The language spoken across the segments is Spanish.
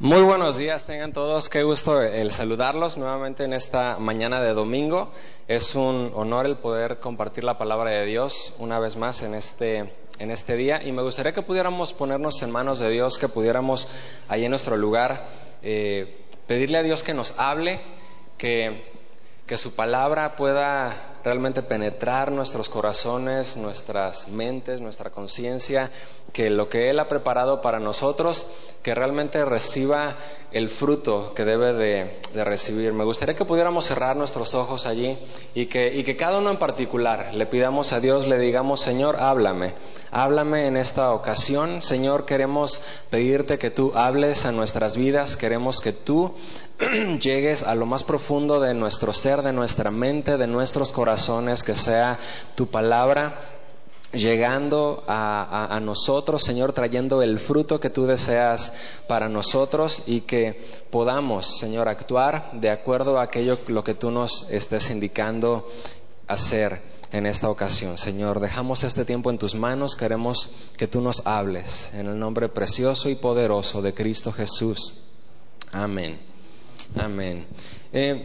Muy buenos días, tengan todos. Qué gusto el saludarlos nuevamente en esta mañana de domingo. Es un honor el poder compartir la palabra de Dios una vez más en este, en este día. Y me gustaría que pudiéramos ponernos en manos de Dios, que pudiéramos ahí en nuestro lugar eh, pedirle a Dios que nos hable, que, que su palabra pueda realmente penetrar nuestros corazones, nuestras mentes, nuestra conciencia, que lo que Él ha preparado para nosotros, que realmente reciba el fruto que debe de, recibir. Me gustaría que pudiéramos cerrar nuestros ojos allí y que, y que cada uno en particular le pidamos a Dios, le digamos, Señor, háblame, háblame en esta ocasión. Señor, queremos pedirte que tú hables a nuestras vidas, queremos que tú llegues a lo más profundo de nuestro ser, de nuestra mente, de nuestros corazones, que sea tu palabra llegando a, nosotros, Señor, trayendo el fruto que tú deseas para nosotros y que podamos, Señor, actuar de acuerdo a aquello lo que tú nos estés indicando hacer en esta ocasión. Señor, dejamos este tiempo en tus manos, queremos que tú nos hables en el nombre precioso y poderoso de Cristo Jesús. Amén. Amén. Eh,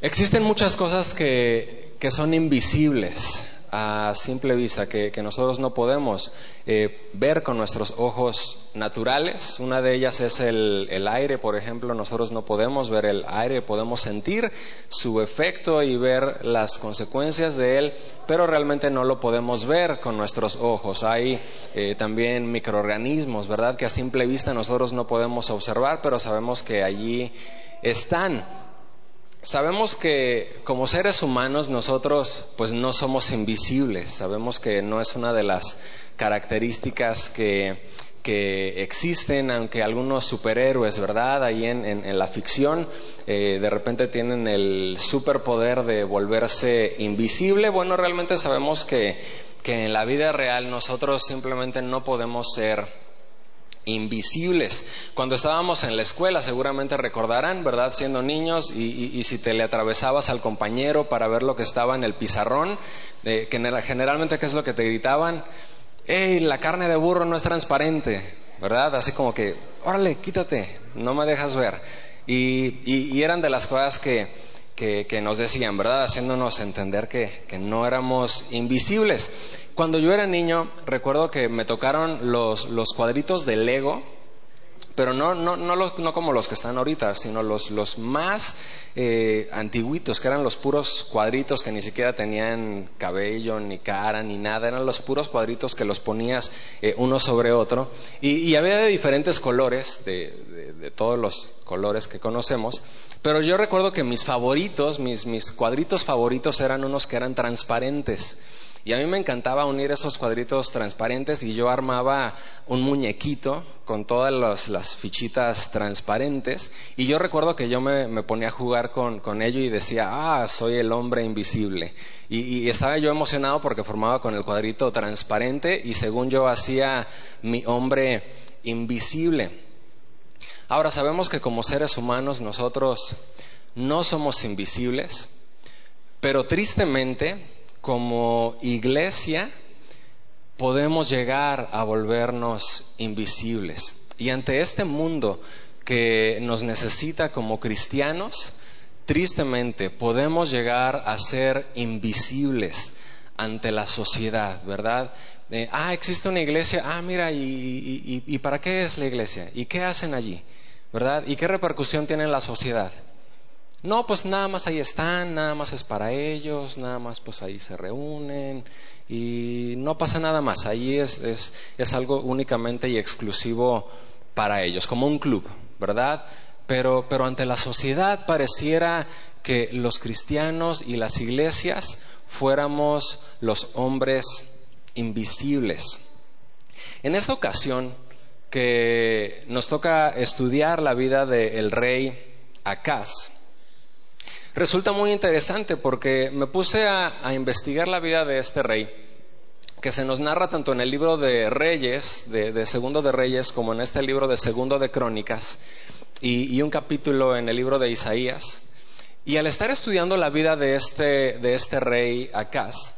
existen muchas cosas que, que son invisibles a simple vista, que, nosotros no podemos eh, ver con nuestros ojos naturales. Una de ellas es el, el, aire, por ejemplo, nosotros no podemos ver el aire, podemos sentir su efecto y ver las consecuencias de él, pero realmente no lo podemos ver con nuestros ojos. Hay eh, también microorganismos, ¿verdad?, que a simple vista nosotros no podemos observar, pero sabemos que allí están. Sabemos que como seres humanos nosotros pues no somos invisibles, sabemos que no es una de las características que, que existen, aunque algunos superhéroes, ¿verdad? Ahí en, la ficción eh, de repente tienen el superpoder de volverse invisible. Bueno, realmente sabemos que, que en la vida real nosotros simplemente no podemos ser invisibles. Cuando estábamos en la escuela, seguramente recordarán, ¿verdad? Siendo niños y, si te le atravesabas al compañero para ver lo que estaba en el pizarrón, generalmente, ¿qué es lo que te gritaban? ¡Ey, la carne de burro no es transparente! ¿Verdad? Así como que, órale, quítate, no me dejas ver. Y, eran de las cosas que, que, nos decían, ¿verdad? Haciéndonos entender que no éramos invisibles. Cuando yo era niño, recuerdo que me tocaron los, los cuadritos de Lego, pero no, no, no, no, como los que están ahorita, sino los, los más eh, antiguitos, que eran los puros cuadritos que ni siquiera tenían cabello, ni cara, ni nada, eran los puros cuadritos que los ponías eh, uno sobre otro. Y, había de diferentes colores, de, de, todos los colores que conocemos, pero yo recuerdo que mis favoritos, mis, mis cuadritos favoritos eran unos que eran transparentes. Y a mí me encantaba unir esos cuadritos transparentes y yo armaba un muñequito con todas las, fichitas transparentes. Y yo recuerdo que yo me, ponía a jugar con, con, ello y decía, ah, soy el hombre invisible. Y, y, estaba yo emocionado porque formaba con el cuadrito transparente y según yo hacía mi hombre invisible. Ahora sabemos que como seres humanos nosotros no somos invisibles, pero tristemente como iglesia podemos llegar a volvernos invisibles. Y ante este mundo que nos necesita como cristianos, tristemente podemos llegar a ser invisibles ante la sociedad, ¿verdad? ah, existe una iglesia, ah, mira, y, y, para qué es la iglesia? ¿Y qué hacen allí? ¿Verdad? ¿Y qué repercusión tiene en la sociedad? No, pues nada más ahí están, nada más es para ellos, nada más pues ahí se reúnen y no pasa nada más. Ahí es, es, es algo únicamente y exclusivo para ellos, como un club, ¿verdad? Pero, pero ante la sociedad pareciera que los cristianos y las iglesias fuéramos los hombres invisibles. En esta ocasión que nos toca estudiar la vida del rey Acaz, resulta muy interesante porque me puse a, investigar la vida de este rey, que se nos narra tanto en el libro de Reyes, de, Segundo de Reyes, como en este libro de Segundo de Crónicas, y, un capítulo en el libro de Isaías. Y al estar estudiando la vida de este, de este rey Acaz,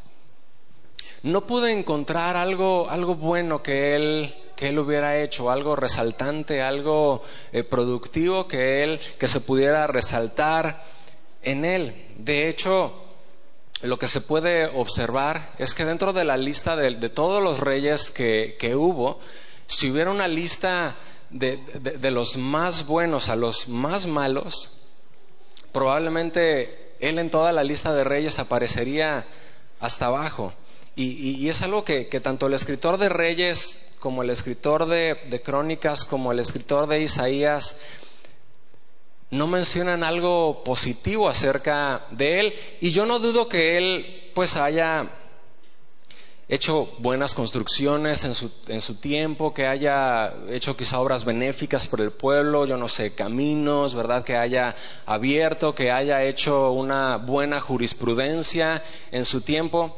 no pude encontrar algo, algo bueno que él que él hubiera hecho, algo resaltante, algo eh, productivo que él, que se pudiera resaltar en él. De hecho, lo que se puede observar es que dentro de la lista de, todos los reyes que, hubo, si hubiera una lista de, de, los más buenos a los más malos, probablemente él en toda la lista de reyes aparecería hasta abajo. Y, es algo que, tanto el escritor de Reyes como el escritor de, Crónicas, como el escritor de Isaías, no mencionan algo positivo acerca de él. Y yo no dudo que él pues haya hecho buenas construcciones en su, en su, tiempo, que haya hecho quizá obras benéficas por el pueblo, yo no sé, caminos, ¿verdad? Que haya abierto, que haya hecho una buena jurisprudencia en su tiempo.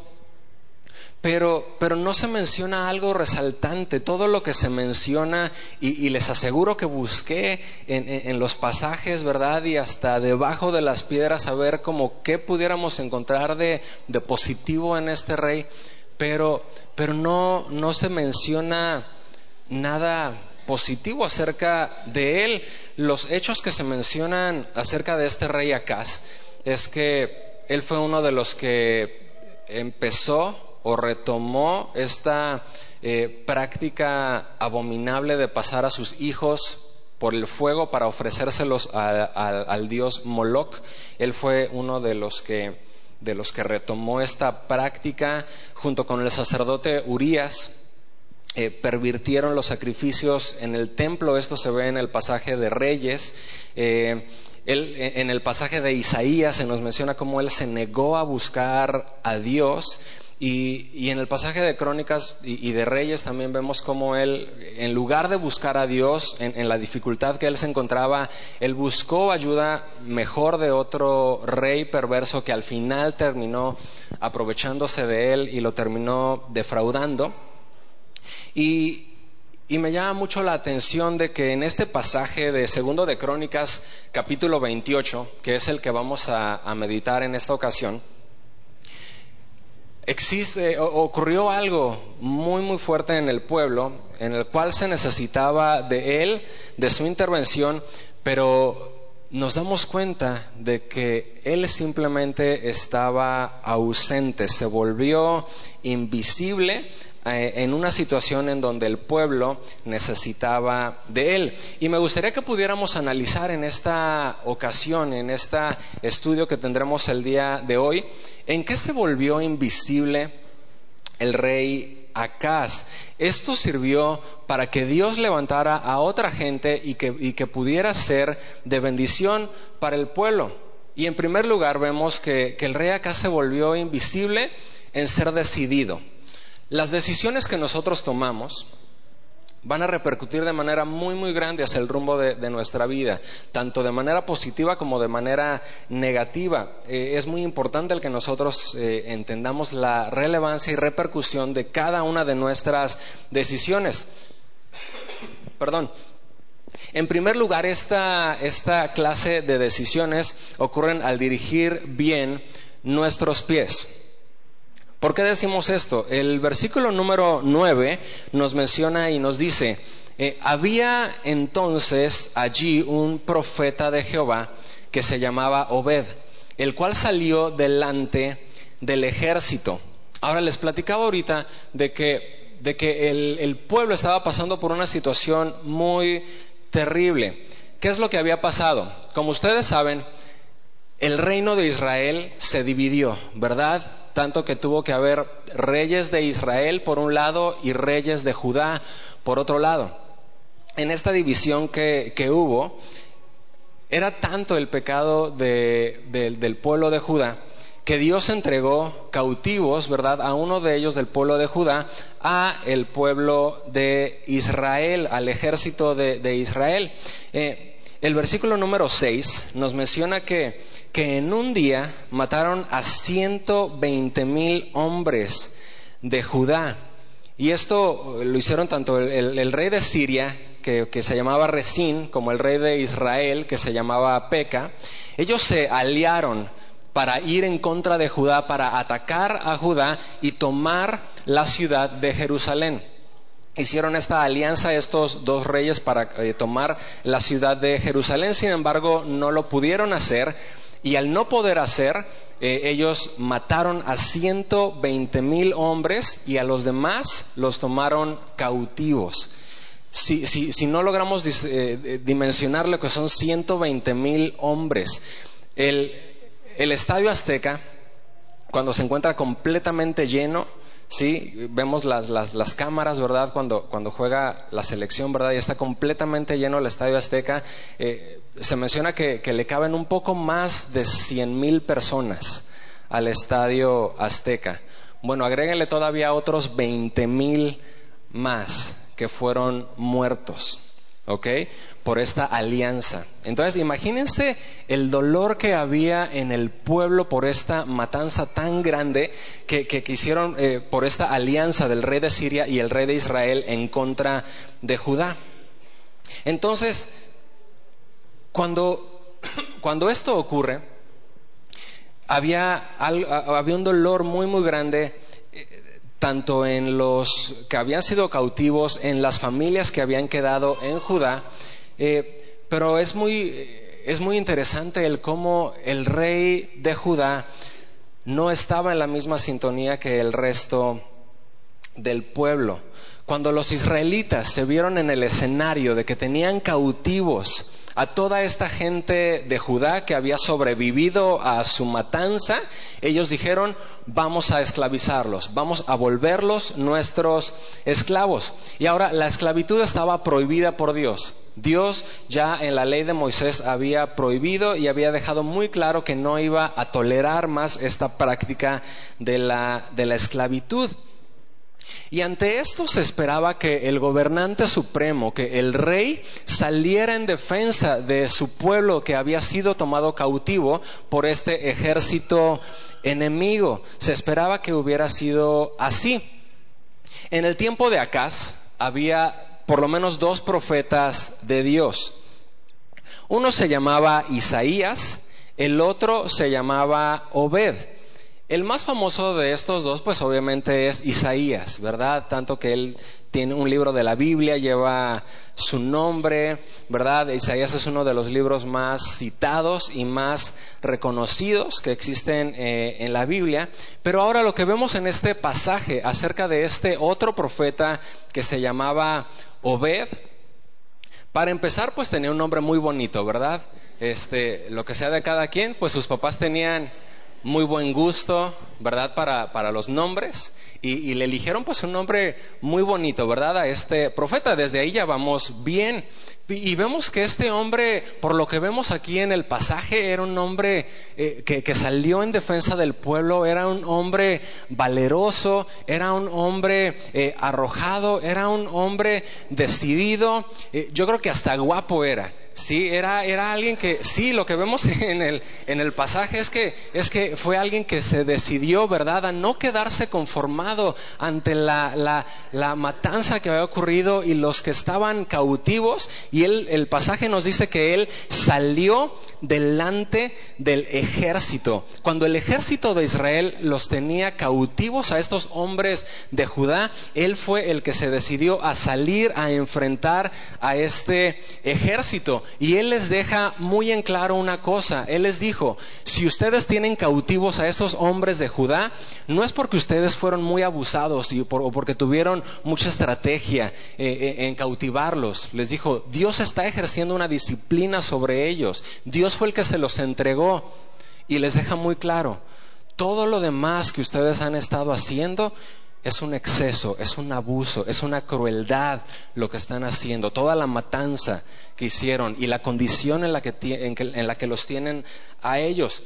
Pero, pero no se menciona algo resaltante. Todo lo que se menciona, y, les aseguro que busqué en, los pasajes, ¿verdad? Y hasta debajo de las piedras a ver como qué pudiéramos encontrar de, de positivo en este rey. Pero, pero no, no se menciona nada positivo acerca de él. Los hechos que se mencionan acerca de este rey Acaz es que él fue uno de los que empezó o retomó esta eh, práctica abominable de pasar a sus hijos por el fuego para ofrecérselos al dios Moloch. Él fue uno de los que de los que retomó esta práctica junto con el sacerdote Urias. Eh, pervirtieron los sacrificios en el templo, esto se ve en el pasaje de Reyes. Eh, en el pasaje de Isaías se nos menciona cómo él se negó a buscar a Dios y, en el pasaje de Crónicas y, de Reyes también vemos cómo él, en lugar de buscar a Dios en, la dificultad que él se encontraba, él buscó ayuda mejor de otro rey perverso que al final terminó aprovechándose de él y lo terminó defraudando. Y, me llama mucho la atención de que en este pasaje de Segundo de Crónicas, capítulo 28, que es el que vamos a meditar en esta ocasión, existe, ocurrió algo muy, muy fuerte en el pueblo, en el cual se necesitaba de él, de su intervención, pero nos damos cuenta de que él simplemente estaba ausente, se volvió invisible eh, en una situación en donde el pueblo necesitaba de él. Y me gustaría que pudiéramos analizar en esta ocasión, en este estudio que tendremos el día de hoy, ¿En qué se volvió invisible el rey Acaz? Esto sirvió para que Dios levantara a otra gente y que, pudiera ser de bendición para el pueblo. Y en primer lugar vemos que, que el rey Acaz se volvió invisible en ser decidido. Las decisiones que nosotros tomamos, van a repercutir de manera muy, muy grande hacia el rumbo de, nuestra vida, tanto de manera positiva como de manera negativa. Eh, es muy importante que nosotros eh, entendamos la relevancia y repercusión de cada una de nuestras decisiones. Perdón. En primer lugar, esta, esta clase de decisiones ocurren al dirigir bien nuestros pies. ¿Por qué decimos esto? El versículo número 9 nos menciona y nos dice, eh, había entonces allí un profeta de Jehová que se llamaba Obed, el cual salió delante del ejército. Ahora les platicaba ahorita de que, de que el, el pueblo estaba pasando por una situación muy terrible. ¿Qué es lo que había pasado? Como ustedes saben, el reino de Israel se dividió, ¿verdad? Tanto que tuvo que haber reyes de Israel por un lado y reyes de Judá por otro lado. En esta división que, hubo, era tanto el pecado del pueblo de Judá que Dios entregó cautivos, ¿verdad?, a uno de ellos del pueblo de Judá, a el pueblo de Israel, al ejército de, Israel. Eh, el versículo número 6 nos menciona que que en un día mataron a 120 mil hombres de Judá. Y esto lo hicieron tanto el, rey de Siria, que, se llamaba Resín, como el rey de Israel, que se llamaba Peca. Ellos se aliaron para ir en contra de Judá, para atacar a Judá y tomar la ciudad de Jerusalén. hicieron esta alianza estos dos reyes para eh, tomar la ciudad de Jerusalén, sin embargo no lo pudieron hacer y al no poder hacer, eh, ellos mataron a 120 mil hombres y a los demás los tomaron cautivos. Si, si, no logramos eh, dimensionar lo que son 120 mil hombres, el, el estadio azteca, cuando se encuentra completamente lleno, Sí, vemos las, las, las, cámaras, ¿verdad? Cuando, cuando juega la selección, ¿verdad? Y está completamente lleno el Estadio Azteca. Eh, se menciona que, que, le caben un poco más de 100 mil personas al Estadio Azteca. Bueno, agréguenle todavía otros 20 mil más que fueron muertos. ¿ok? Por esta alianza. Entonces, imagínense el dolor que había en el pueblo por esta matanza tan grande que, hicieron eh, por esta alianza del rey de Siria y el rey de Israel en contra de Judá. Entonces, cuando, cuando esto ocurre, había, había un dolor muy, muy grande tanto en los que habían sido cautivos, en las familias que habían quedado en Judá, eh, pero es muy, es muy interesante el cómo el rey de Judá no estaba en la misma sintonía que el resto del pueblo. Cuando los israelitas se vieron en el escenario de que tenían cautivos a toda esta gente de Judá que había sobrevivido a su matanza, ellos dijeron, vamos a esclavizarlos, vamos a volverlos nuestros esclavos. Y ahora la esclavitud estaba prohibida por Dios. Dios ya en la ley de Moisés había prohibido y había dejado muy claro que no iba a tolerar más esta práctica de la, esclavitud. Y ante esto se esperaba que el gobernante supremo, que el rey, saliera en defensa de su pueblo que había sido tomado cautivo por este ejército enemigo. Se esperaba que hubiera sido así. En el tiempo de Acaz había por lo menos dos profetas de Dios. Uno se llamaba Isaías, el otro se llamaba Obed. El más famoso de estos dos, pues obviamente es Isaías, ¿verdad? Tanto que él tiene un libro de la Biblia, lleva su nombre, ¿verdad? Isaías es uno de los libros más citados y más reconocidos que existen eh, en la Biblia. Pero ahora lo que vemos en este pasaje acerca de este otro profeta que se llamaba Obed, para empezar, pues tenía un nombre muy bonito, ¿verdad? Este, lo que sea de cada quien, pues sus papás tenían muy buen gusto, ¿verdad? Para, para los nombres. Y, y, le eligieron pues un nombre muy bonito, ¿verdad? A este profeta. Desde ahí ya vamos bien. Y vemos que este hombre, por lo que vemos aquí en el pasaje, era un hombre eh, que, salió en defensa del pueblo, era un hombre valeroso, era un hombre eh, arrojado, era un hombre decidido. Eh, yo creo que hasta guapo era. Sí, era, era alguien que, sí, lo que vemos en el, en el pasaje es que, es que fue alguien que se decidió, ¿verdad?, a no quedarse conformado ante la, la, la matanza que había ocurrido y los que estaban cautivos y el pasaje nos dice que él salió delante del ejército. Cuando el ejército de Israel los tenía cautivos a estos hombres de Judá, él fue el que se decidió a salir a enfrentar a este ejército. Y él les deja muy en claro una cosa. Él les dijo, si ustedes tienen cautivos a estos hombres de Judá, no es porque ustedes fueron muy abusados y o porque tuvieron mucha estrategia eh, eh, en cautivarlos. Les dijo, Dios está ejerciendo una disciplina sobre ellos. Dios fue el que se los entregó y les deja muy claro, todo lo demás que ustedes han estado haciendo es un exceso, es un abuso, es una crueldad lo que están haciendo, toda la matanza que hicieron y la condición en la que, en la que los tienen a ellos.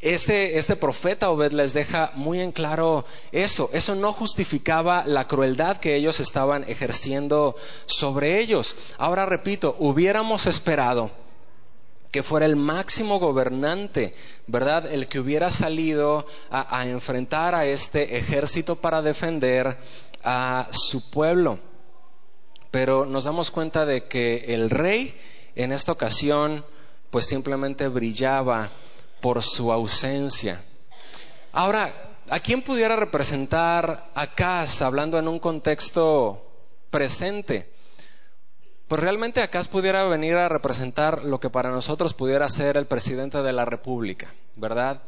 Este, este, profeta Obed les deja muy en claro eso. Eso no justificaba la crueldad que ellos estaban ejerciendo sobre ellos. Ahora repito, hubiéramos esperado que fuera el máximo gobernante, ¿verdad? El que hubiera salido a, a enfrentar a este ejército para defender a su pueblo. Pero nos damos cuenta de que el rey en esta ocasión pues simplemente brillaba por su ausencia. Ahora, ¿A quién pudiera representar Acaz hablando en un contexto presente? Pues realmente Acaz pudiera venir a representar lo que para nosotros pudiera ser el presidente de la República, ¿verdad?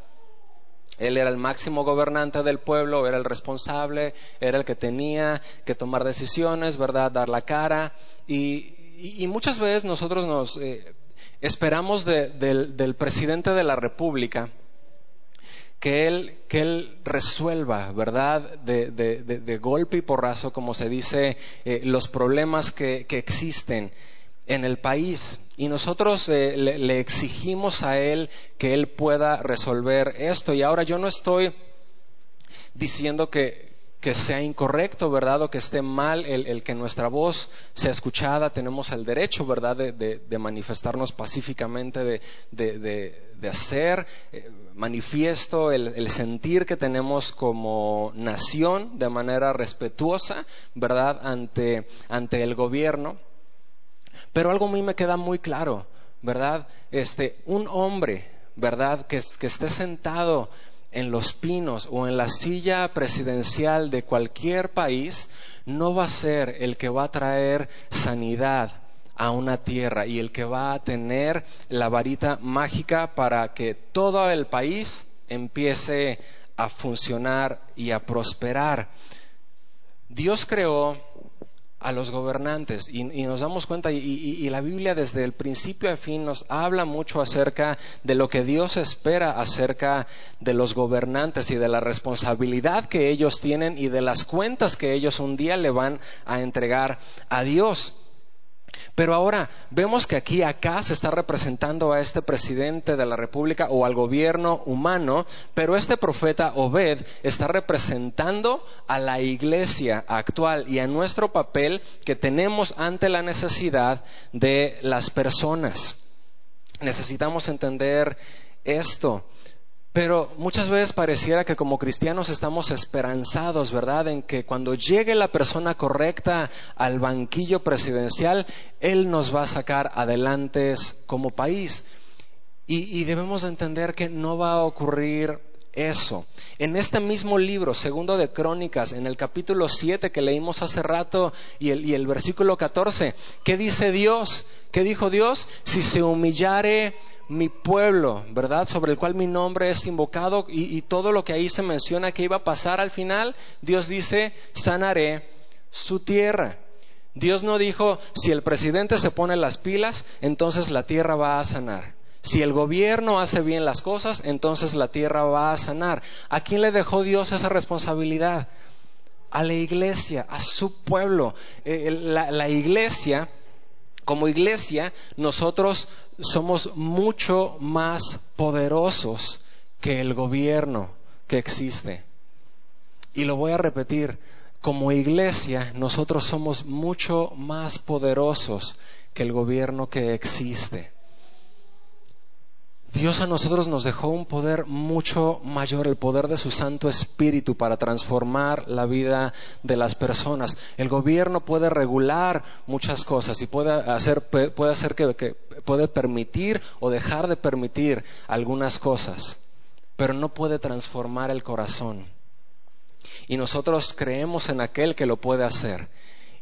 Él era el máximo gobernante del pueblo, era el responsable, era el que tenía que tomar decisiones, ¿verdad? Dar la cara. Y, muchas veces nosotros nos eh, esperamos del, presidente de la República que él, que él resuelva, ¿verdad? De, golpe y porrazo, como se dice, eh, los problemas que, existen en el país y nosotros eh, le, exigimos a Él que Él pueda resolver esto. Y ahora yo no estoy diciendo que, sea incorrecto, ¿verdad? O que esté mal el, que nuestra voz sea escuchada. Tenemos el derecho, ¿verdad?, de, manifestarnos pacíficamente, de, hacer eh, manifiesto el, el, sentir que tenemos como nación de manera respetuosa, ¿verdad?, ante, ante el gobierno. Pero algo a mí me queda muy claro, ¿verdad? Este, un hombre, ¿verdad? Que, que esté sentado en los pinos o en la silla presidencial de cualquier país, no va a ser el que va a traer sanidad a una tierra y el que va a tener la varita mágica para que todo el país empiece a funcionar y a prosperar. Dios creó a los gobernantes y, nos damos cuenta y, la Biblia desde el principio a fin nos habla mucho acerca de lo que Dios espera acerca de los gobernantes y de la responsabilidad que ellos tienen y de las cuentas que ellos un día le van a entregar a Dios. Pero ahora vemos que aquí acá se está representando a este presidente de la República o al gobierno humano, pero este profeta Obed está representando a la iglesia actual y a nuestro papel que tenemos ante la necesidad de las personas. Necesitamos entender esto. Pero muchas veces pareciera que como cristianos estamos esperanzados, ¿verdad?, en que cuando llegue la persona correcta al banquillo presidencial, Él nos va a sacar adelante como país. Y, debemos entender que no va a ocurrir eso. En este mismo libro, segundo de Crónicas, en el capítulo 7 que leímos hace rato y el, y el versículo 14, ¿qué dice Dios? ¿Qué dijo Dios? Si se humillare mi pueblo, ¿verdad? Sobre el cual mi nombre es invocado y, todo lo que ahí se menciona que iba a pasar al final, Dios dice, sanaré su tierra. Dios no dijo, si el presidente se pone las pilas, entonces la tierra va a sanar. Si el gobierno hace bien las cosas, entonces la tierra va a sanar. ¿A quién le dejó Dios esa responsabilidad? A la iglesia, a su pueblo. Eh, la iglesia como iglesia, nosotros somos mucho más poderosos que el gobierno que existe. Y lo voy a repetir, como iglesia nosotros somos mucho más poderosos que el gobierno que existe. Dios a nosotros nos dejó un poder mucho mayor, el poder de su Santo Espíritu para transformar la vida de las personas. El gobierno puede regular muchas cosas y puede hacer, que puede permitir o dejar de permitir algunas cosas, pero no puede transformar el corazón. Y nosotros creemos en aquel que lo puede hacer.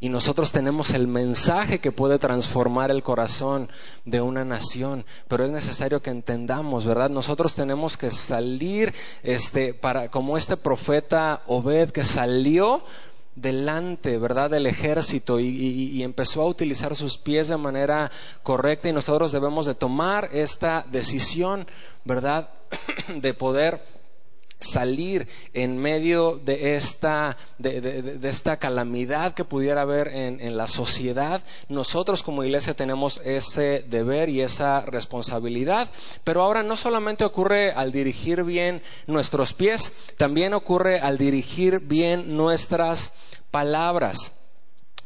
Y nosotros tenemos el mensaje que puede transformar el corazón de una nación, pero es necesario que entendamos, ¿verdad? Nosotros tenemos que salir, este, para, como este profeta Obed que salió delante, ¿verdad?, del ejército y, y, empezó a utilizar sus pies de manera correcta y nosotros debemos de tomar esta decisión, ¿verdad?, de poder salir en medio de esta, de, esta calamidad que pudiera haber en, en, la sociedad, nosotros como iglesia tenemos ese deber y esa responsabilidad. Pero ahora no solamente ocurre al dirigir bien nuestros pies, también ocurre al dirigir bien nuestras palabras.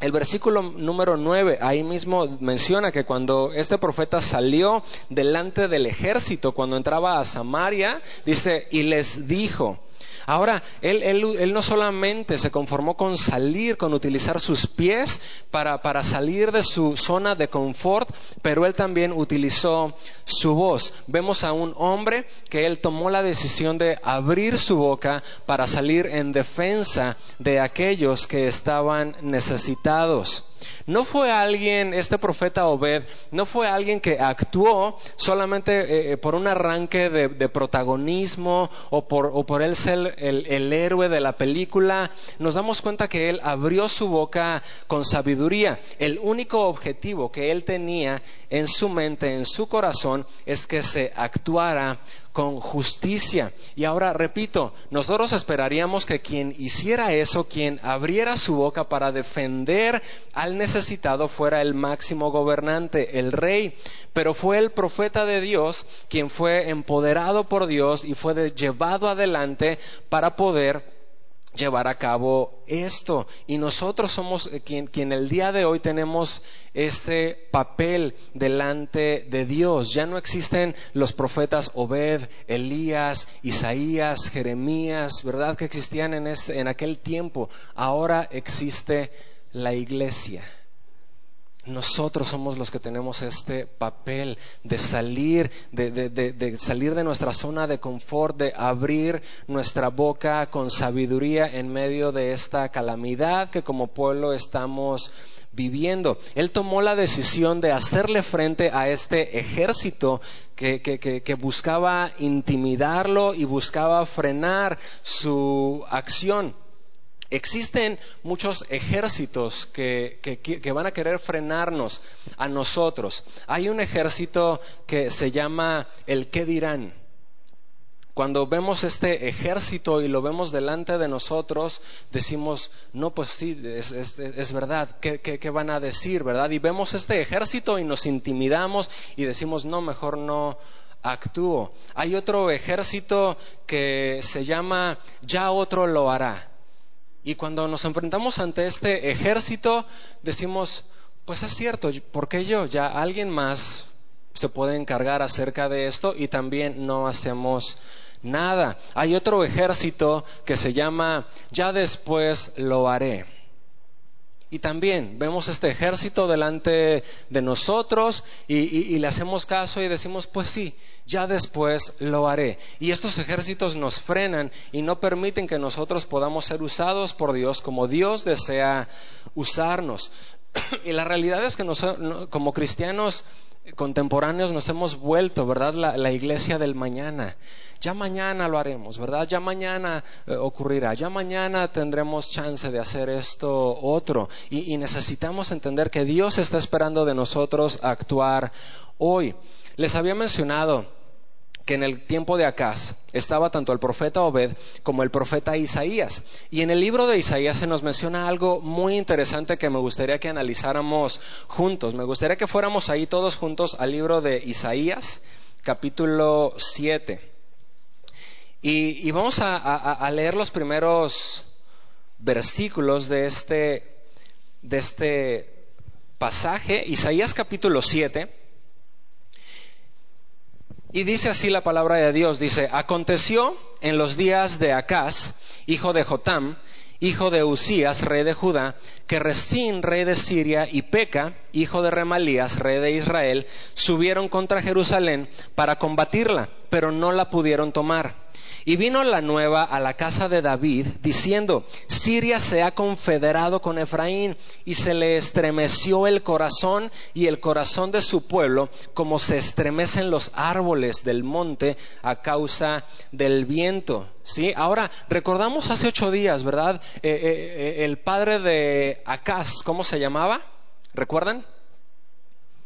El versículo número 9 ahí mismo menciona que cuando este profeta salió delante del ejército, cuando entraba a Samaria, dice, y les dijo, Ahora, él, no solamente se conformó con salir, con utilizar sus pies para salir de su zona de confort, pero él también utilizó su voz. Vemos a un hombre que él tomó la decisión de abrir su boca para salir en defensa de aquellos que estaban necesitados. No fue alguien, este profeta Obed, no fue alguien que actuó solamente eh, eh, por un arranque de, protagonismo o por, o por, él ser el, el héroe de la película. Nos damos cuenta que él abrió su boca con sabiduría. El único objetivo que él tenía en su mente, en su corazón, es que se actuara con justicia. Y ahora repito, nosotros esperaríamos que quien hiciera eso, quien abriera su boca para defender al necesitado, fuera el máximo gobernante, el rey. Pero fue el profeta de Dios quien fue empoderado por Dios y fue llevado adelante para poder llevar a cabo esto. Y nosotros somos quien, quien, el día de hoy tenemos ese papel delante de Dios. Ya no existen los profetas Obed, Elías, Isaías, Jeremías, ¿verdad? Que existían en, en aquel tiempo. Ahora existe la iglesia. Nosotros somos los que tenemos este papel de salir, de, salir de nuestra zona de confort, de abrir nuestra boca con sabiduría en medio de esta calamidad que como pueblo estamos viviendo. Él tomó la decisión de hacerle frente a este ejército que buscaba intimidarlo y buscaba frenar su acción. Existen muchos ejércitos que, van a querer frenarnos a nosotros. Hay un ejército que se llama el qué dirán. Cuando vemos este ejército y lo vemos delante de nosotros, decimos, no, pues sí, es, verdad, ¿Qué, ¿Qué, van a decir, verdad? Y vemos este ejército y nos intimidamos y decimos, no, mejor no actúo. Hay otro ejército que se llama, ya otro lo hará. Y cuando nos enfrentamos ante este ejército, decimos, pues es cierto, ¿por qué yo? Ya alguien más se puede encargar acerca de esto y también no hacemos nada. Hay otro ejército que se llama, ya después lo haré. Y también vemos este ejército delante de nosotros y, le hacemos caso y decimos, pues sí, ya después lo haré. Y estos ejércitos nos frenan y no permiten que nosotros podamos ser usados por Dios como Dios desea usarnos. y la realidad es que como cristianos contemporáneos nos hemos vuelto, ¿verdad? La, iglesia del mañana. Ya mañana lo haremos, ¿verdad? Ya mañana eh, ocurrirá, ya mañana tendremos chance de hacer esto otro. Y, necesitamos entender que Dios está esperando de nosotros actuar hoy. Les había mencionado que en el tiempo de Acaz estaba tanto el profeta Obed como el profeta Isaías. Y en el libro de Isaías se nos menciona algo muy interesante que me gustaría que analizáramos juntos. Me gustaría que fuéramos ahí todos juntos al libro de Isaías, capítulo 7. Y, vamos a, leer los primeros versículos de este, este pasaje, Isaías capítulo 7 y dice así la palabra de Dios, dice, aconteció en los días de Acaz, hijo de Jotam, hijo de Usías, rey de Judá, que Resín, rey de Siria, y Peca, hijo de Remalías, rey de Israel, subieron contra Jerusalén para combatirla, pero no la pudieron tomar. Y vino la nueva a la casa de David diciendo, Siria se ha confederado con Efraín y se le estremeció el corazón y el corazón de su pueblo como se estremecen los árboles del monte a causa del viento. ¿Sí? Ahora, recordamos hace ocho días, ¿verdad? Eh, eh, eh, el padre de Acaz, ¿cómo se llamaba? ¿Recuerdan?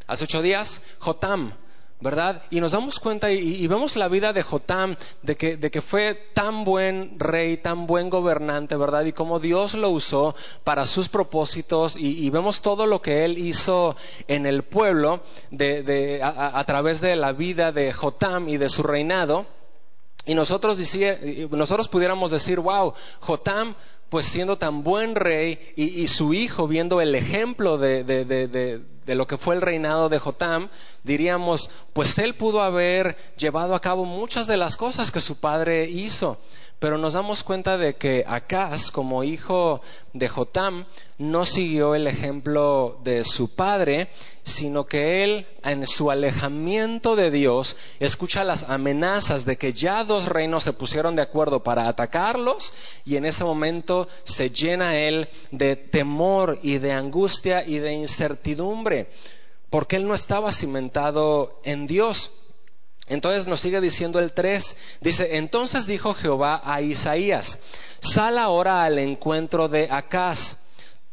Hace ocho días, Jotam. ¿Verdad? Y nos damos cuenta y, vemos la vida de Jotam, de que, fue tan buen rey, tan buen gobernante, ¿verdad? Y cómo Dios lo usó para sus propósitos y, vemos todo lo que él hizo en el pueblo de, a, través de la vida de Jotam y de su reinado. Y nosotros, nosotros pudiéramos decir, wow, Jotam pues siendo tan buen rey y, su hijo viendo el ejemplo de, de, lo que fue el reinado de Jotam, diríamos, pues él pudo haber llevado a cabo muchas de las cosas que su padre hizo. Pero nos damos cuenta de que Acaz, como hijo de Jotam, no siguió el ejemplo de su padre, sino que él, en su alejamiento de Dios, escucha las amenazas de que ya dos reinos se pusieron de acuerdo para atacarlos, y en ese momento se llena él de temor y de angustia y de incertidumbre, porque él no estaba cimentado en Dios. Entonces nos sigue diciendo el 3, dice, entonces dijo Jehová a Isaías, sal ahora al encuentro de Acaz,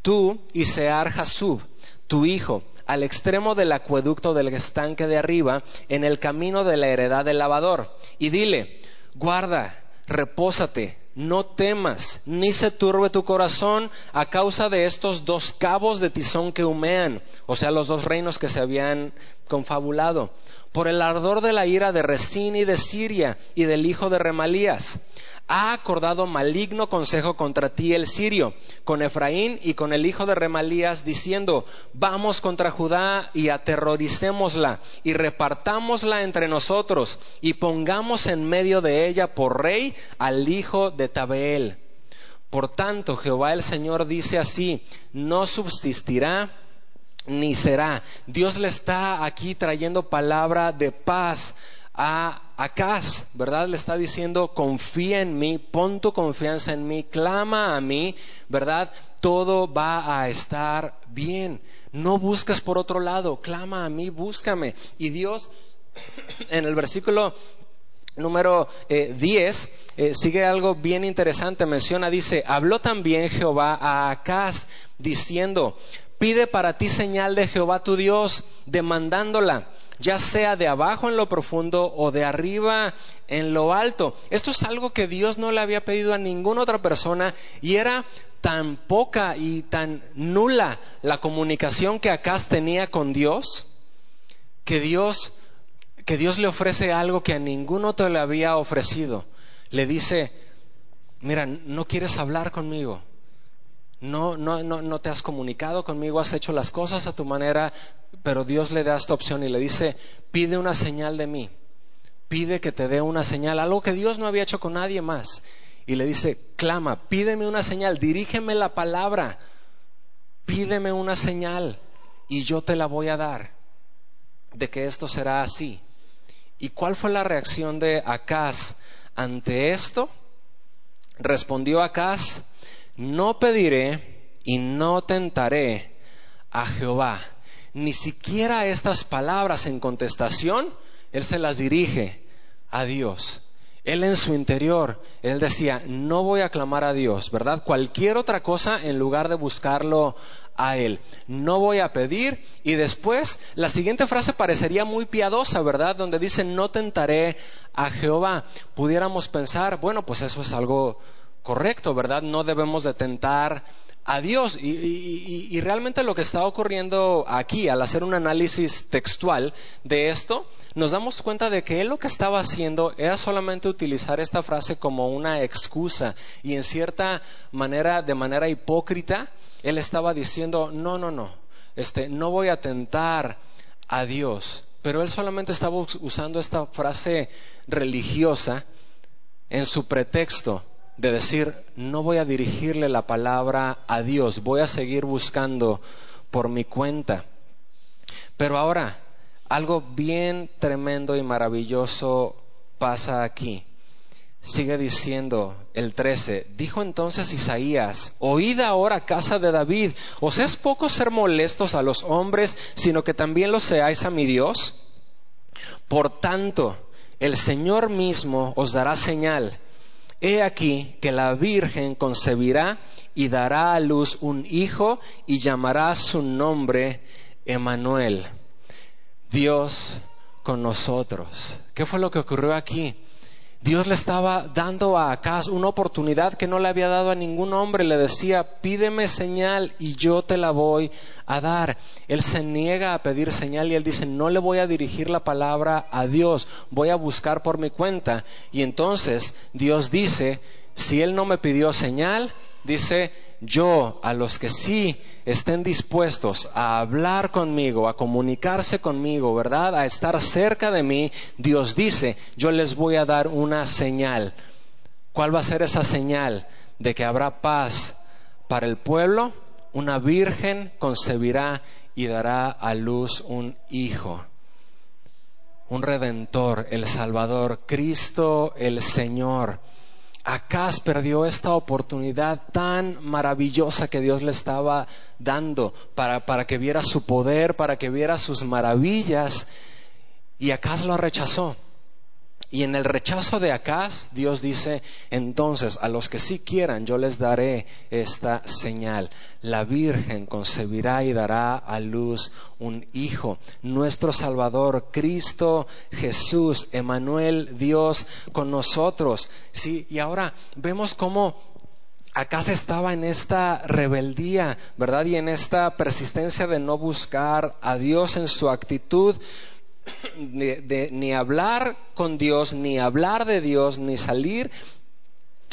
tú y Sear Jasub, tu hijo, al extremo del acueducto del estanque de arriba, en el camino de la heredad del lavador, y dile, guarda, repósate, no temas, ni se turbe tu corazón a causa de estos dos cabos de tizón que humean, o sea, los dos reinos que se habían confabulado por el ardor de la ira de Resín y de Siria y del hijo de Remalías. Ha acordado maligno consejo contra ti el sirio, con Efraín y con el hijo de Remalías, diciendo, vamos contra Judá y aterroricémosla y repartámosla entre nosotros y pongamos en medio de ella por rey al hijo de Tabeel. Por tanto, Jehová el Señor dice así, no subsistirá ni será. Dios le está aquí trayendo palabra de paz a Acaz, ¿verdad? Le está diciendo, confía en mí, pon tu confianza en mí, clama a mí, ¿verdad? Todo va a estar bien. No busques por otro lado, clama a mí, búscame. Y Dios, en el versículo número 10, eh, eh, sigue algo bien interesante, menciona, dice, habló también Jehová a Acaz, diciendo, Pide para ti señal de Jehová tu Dios, demandándola, ya sea de abajo en lo profundo o de arriba en lo alto. Esto es algo que Dios no le había pedido a ninguna otra persona y era tan poca y tan nula la comunicación que Acaz tenía con Dios, que Dios, que Dios le ofrece algo que a ningún otro le había ofrecido. Le dice, mira, no quieres hablar conmigo, no, no, no, no te has comunicado conmigo, has hecho las cosas a tu manera, pero Dios le da esta opción y le dice, pide una señal de mí, pide que te dé una señal, algo que Dios no había hecho con nadie más. Y le dice, clama, pídeme una señal, dirígeme la palabra, pídeme una señal y yo te la voy a dar de que esto será así. ¿Y cuál fue la reacción de Acaz ante esto? Respondió Acaz, no pediré y no tentaré a Jehová. Ni siquiera estas palabras en contestación, Él se las dirige a Dios. Él en su interior, Él decía, no voy a clamar a Dios, ¿verdad? Cualquier otra cosa en lugar de buscarlo a Él. No voy a pedir. Y después, la siguiente frase parecería muy piadosa, ¿verdad? Donde dice, no tentaré a Jehová. Pudiéramos pensar, bueno, pues eso es algo correcto, ¿verdad? No debemos de tentar a Dios. Y, realmente lo que está ocurriendo aquí, al hacer un análisis textual de esto, nos damos cuenta de que él lo que estaba haciendo era solamente utilizar esta frase como una excusa y en cierta manera, de manera hipócrita, él estaba diciendo, no, no, no, este, no voy a tentar a Dios. Pero él solamente estaba usando esta frase religiosa en su pretexto de decir, no voy a dirigirle la palabra a Dios, voy a seguir buscando por mi cuenta. Pero ahora, algo bien tremendo y maravilloso pasa aquí. Sigue diciendo el 13, dijo entonces Isaías, oíd ahora casa de David, ¿os es poco ser molestos a los hombres, sino que también lo seáis a mi Dios? Por tanto, el Señor mismo os dará señal He aquí que la Virgen concebirá y dará a luz un hijo y llamará su nombre Emanuel. Dios con nosotros. ¿Qué fue lo que ocurrió aquí? Dios le estaba dando a Acaz una oportunidad que no le había dado a ningún hombre. Le decía, pídeme señal y yo te la voy a dar. Él se niega a pedir señal y él dice, no le voy a dirigir la palabra a Dios, voy a buscar por mi cuenta. Y entonces Dios dice, si él no me pidió señal, dice, yo a los que sí estén dispuestos a hablar conmigo, a comunicarse conmigo, ¿verdad? A estar cerca de mí, Dios dice, yo les voy a dar una señal. ¿Cuál va a ser esa señal de que habrá paz para el pueblo? Una virgen concebirá y dará a luz un hijo, un redentor, el Salvador, Cristo el Señor. Acaz perdió esta oportunidad tan maravillosa que Dios le estaba dando para, para que viera su poder, para que viera sus maravillas, y Acaz lo rechazó. Y en el rechazo de Acaz, Dios dice, entonces a los que sí quieran, yo les daré esta señal. La Virgen concebirá y dará a luz un hijo. Nuestro Salvador, Cristo Jesús, Emanuel, Dios con nosotros. Sí, y ahora vemos cómo Acaz estaba en esta rebeldía, ¿verdad? Y en esta persistencia de no buscar a Dios en su actitud de, ni hablar con Dios, ni hablar de Dios, ni salir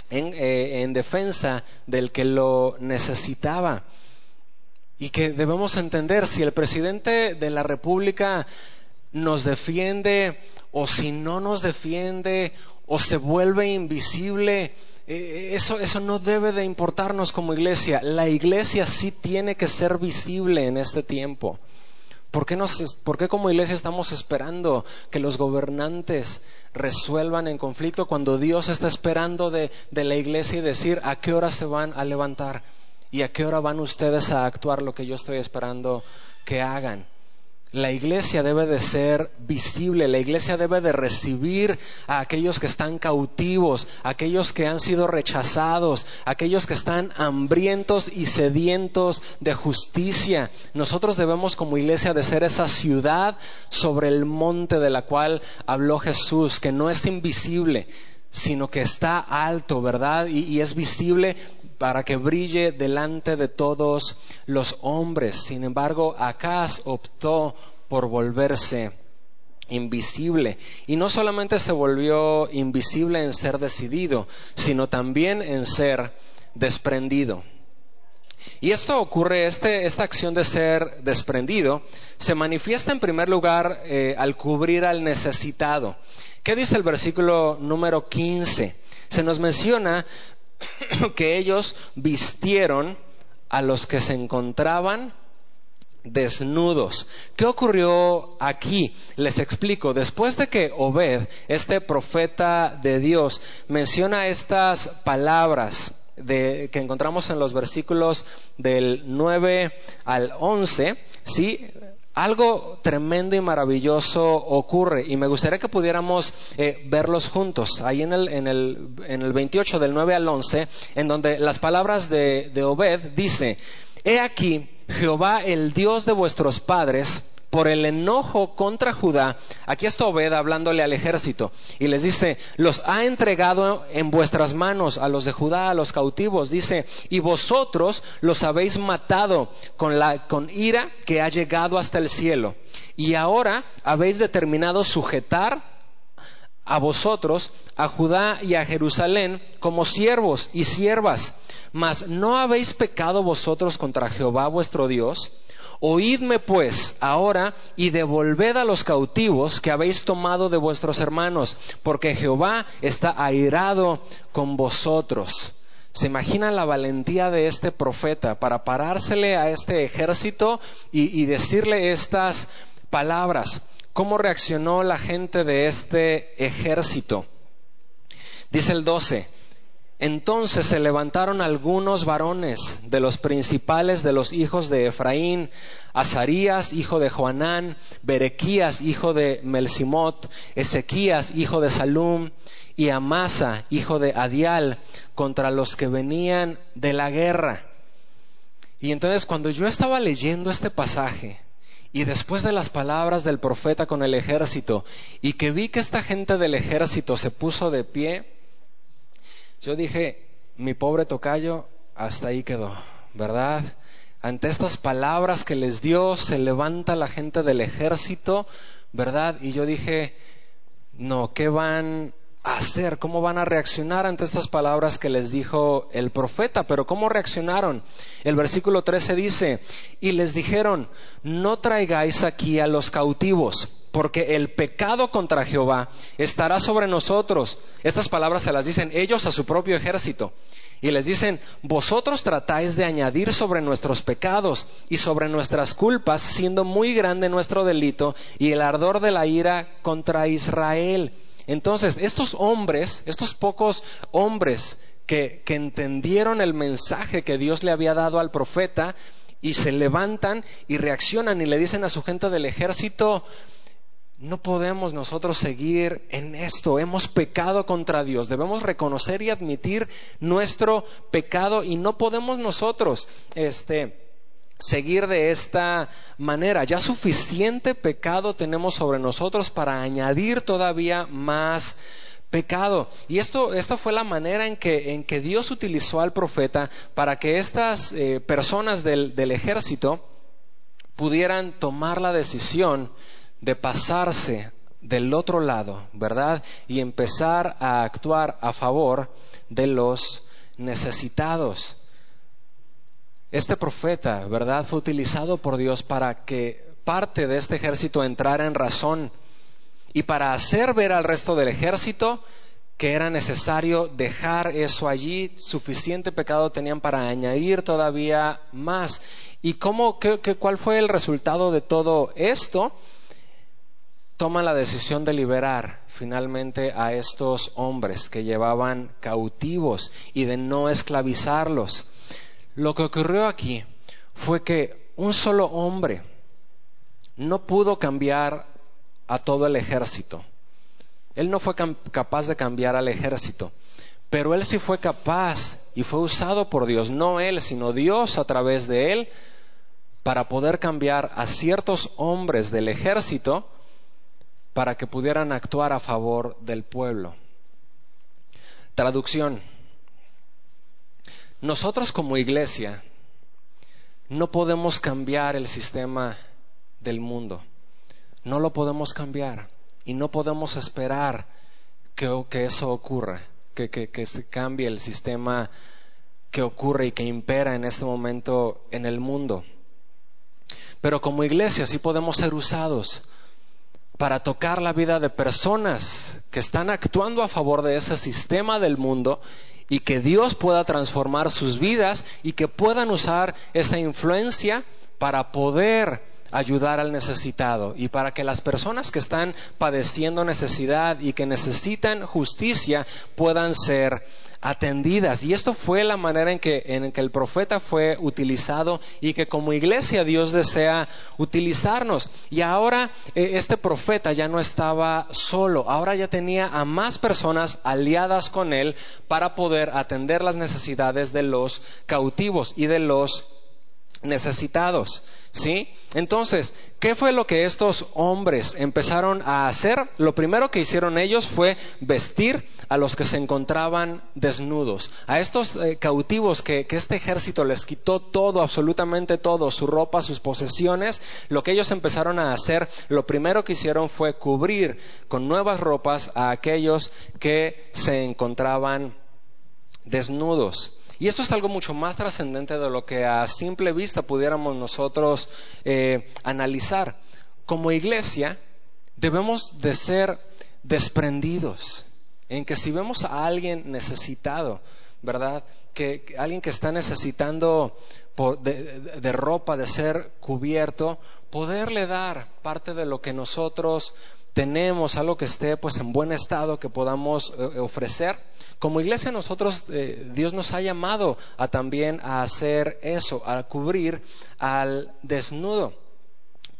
en, eh, en defensa del que lo necesitaba. Y que debemos entender, si el presidente de la República nos defiende o si no nos defiende o se vuelve invisible, eh, eso, eso no debe de importarnos como iglesia. La iglesia sí tiene que ser visible en este tiempo. ¿Por qué, como iglesia estamos esperando que los gobernantes resuelvan en conflicto cuando Dios está esperando de, de la iglesia y decir a qué hora se van a levantar y a qué hora van ustedes a actuar lo que yo estoy esperando que hagan? La iglesia debe de ser visible, la iglesia debe de recibir a aquellos que están cautivos, a aquellos que han sido rechazados, a aquellos que están hambrientos y sedientos de justicia. Nosotros debemos como iglesia de ser esa ciudad sobre el monte de la cual habló Jesús, que no es invisible, sino que está alto, ¿verdad? Y, es visible para que brille delante de todos los hombres. Sin embargo, Acaz optó por volverse invisible. Y no solamente se volvió invisible en ser decidido, sino también en ser desprendido. Y esto ocurre, este, esta acción de ser desprendido, se manifiesta en primer lugar eh, al cubrir al necesitado. ¿Qué dice el versículo número 15? Se nos menciona que ellos vistieron a los que se encontraban desnudos. ¿Qué ocurrió aquí? Les explico. Después de que Obed, este profeta de Dios, menciona estas palabras que encontramos en los versículos del 9 al 11, ¿sí? Algo tremendo y maravilloso ocurre y me gustaría que pudiéramos eh, verlos juntos. Ahí en el, en, el, en el 28 del 9 al 11, en donde las palabras de, de Obed dice, He aquí, Jehová el Dios de vuestros padres, por el enojo contra Judá, aquí está Obed hablándole al ejército y les dice, los ha entregado en vuestras manos a los de Judá, a los cautivos, dice, y vosotros los habéis matado con, la, con ira que ha llegado hasta el cielo. Y ahora habéis determinado sujetar a vosotros, a Judá y a Jerusalén como siervos y siervas. Mas no habéis pecado vosotros contra Jehová vuestro Dios. Oídme pues ahora y devolved a los cautivos que habéis tomado de vuestros hermanos, porque Jehová está airado con vosotros. ¿Se imagina la valentía de este profeta para parársele a este ejército y, y decirle estas palabras? ¿Cómo reaccionó la gente de este ejército? Dice el 12. Entonces se levantaron algunos varones de los principales de los hijos de Efraín, Azarías, hijo de Joanán, Berequías, hijo de Melsimot, Ezequías, hijo de Salum, y Amasa, hijo de Adial, contra los que venían de la guerra. Y entonces cuando yo estaba leyendo este pasaje, y después de las palabras del profeta con el ejército, y que vi que esta gente del ejército se puso de pie, yo dije, mi pobre tocayo, hasta ahí quedó, ¿verdad? Ante estas palabras que les dio, se levanta la gente del ejército, ¿verdad? Y yo dije, no, ¿qué van hacer? ¿Cómo van a reaccionar ante estas palabras que les dijo el profeta? Pero ¿cómo reaccionaron? El versículo 13 dice, y les dijeron, no traigáis aquí a los cautivos, porque el pecado contra Jehová estará sobre nosotros. Estas palabras se las dicen ellos a su propio ejército. Y les dicen, vosotros tratáis de añadir sobre nuestros pecados y sobre nuestras culpas, siendo muy grande nuestro delito y el ardor de la ira contra Israel. Entonces, estos hombres, estos pocos hombres que, entendieron el mensaje que Dios le había dado al profeta, y se levantan y reaccionan y le dicen a su gente del ejército, no podemos nosotros seguir en esto. Hemos pecado contra Dios. Debemos reconocer y admitir nuestro pecado y no podemos nosotros este, seguir de esta manera. Ya suficiente pecado tenemos sobre nosotros para añadir todavía más pecado. Y esto, esta fue la manera en que, Dios utilizó al profeta para que estas eh, personas del, del ejército pudieran tomar la decisión de pasarse del otro lado, ¿verdad? Y empezar a actuar a favor de los necesitados. Este profeta, ¿verdad? Fue utilizado por Dios para que parte de este ejército entrara en razón y para hacer ver al resto del ejército que era necesario dejar eso allí, suficiente pecado tenían para añadir todavía más. ¿Y cómo, qué, cuál fue el resultado de todo esto? toma la decisión de liberar finalmente a estos hombres que llevaban cautivos y de no esclavizarlos. Lo que ocurrió aquí fue que un solo hombre no pudo cambiar a todo el ejército. Él no fue capaz de cambiar al ejército, pero él sí fue capaz y fue usado por Dios, no él, sino Dios a través de él, para poder cambiar a ciertos hombres del ejército para que pudieran actuar a favor del pueblo. Traducción. Nosotros como iglesia no podemos cambiar el sistema del mundo. No lo podemos cambiar y no podemos esperar que, que eso ocurra, que, que se cambie el sistema que ocurre y que impera en este momento en el mundo. Pero como iglesia sí podemos ser usados para tocar la vida de personas que están actuando a favor de ese sistema del mundo y que Dios pueda transformar sus vidas y que puedan usar esa influencia para poder ayudar al necesitado y para que las personas que están padeciendo necesidad y que necesitan justicia puedan ser atendidas. Y esto fue la manera en que, el profeta fue utilizado y que como iglesia Dios desea utilizarnos. Y ahora eh, este profeta ya no estaba solo, ahora ya tenía a más personas aliadas con él para poder atender las necesidades de los cautivos y de los necesitados. ¿Sí? Entonces, ¿qué fue lo que estos hombres empezaron a hacer? Lo primero que hicieron ellos fue vestir a los que se encontraban desnudos. A estos eh, cautivos que, que este ejército les quitó todo, absolutamente todo, su ropa, sus posesiones, lo que ellos empezaron a hacer, lo primero que hicieron fue cubrir con nuevas ropas a aquellos que se encontraban desnudos. Y esto es algo mucho más trascendente de lo que a simple vista pudiéramos nosotros eh, analizar. Como iglesia debemos de ser desprendidos en que si vemos a alguien necesitado, ¿verdad? Que, alguien que está necesitando de, ropa, de ser cubierto, poderle dar parte de lo que nosotros tenemos, algo que esté pues en buen estado, que podamos eh, ofrecer como iglesia nosotros, eh, Dios nos ha llamado a también a hacer eso, a cubrir al desnudo.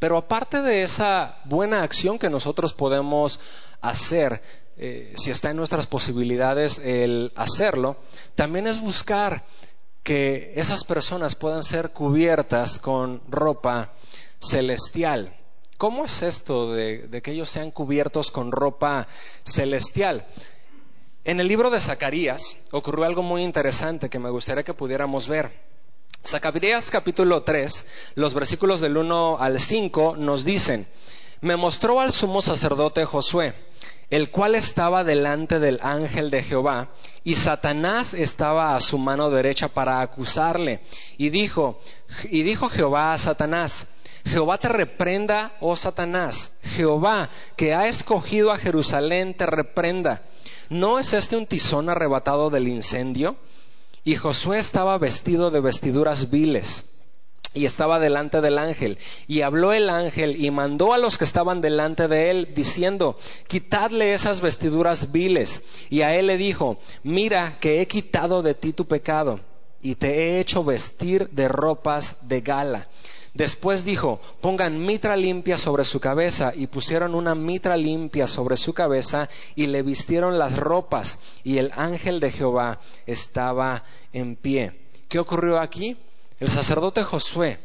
Pero aparte de esa buena acción que nosotros podemos hacer, eh, si está en nuestras posibilidades el hacerlo, también es buscar que esas personas puedan ser cubiertas con ropa celestial. ¿Cómo es esto de, que ellos sean cubiertos con ropa celestial? En el libro de Zacarías ocurrió algo muy interesante que me gustaría que pudiéramos ver. Zacarías capítulo 3, los versículos del 1 al 5 nos dicen, me mostró al sumo sacerdote Josué, el cual estaba delante del ángel de Jehová, y Satanás estaba a su mano derecha para acusarle. Y dijo, y dijo Jehová a Satanás, Jehová te reprenda, oh Satanás. Jehová, que ha escogido a Jerusalén, te reprenda. ¿No es este un tizón arrebatado del incendio? Y Josué estaba vestido de vestiduras viles y estaba delante del ángel. Y habló el ángel y mandó a los que estaban delante de él, diciendo, quitadle esas vestiduras viles. Y a él le dijo, mira que he quitado de ti tu pecado y te he hecho vestir de ropas de gala. Después dijo, pongan mitra limpia sobre su cabeza, y pusieron una mitra limpia sobre su cabeza, y le vistieron las ropas, y el ángel de Jehová estaba en pie. ¿Qué ocurrió aquí? El sacerdote Josué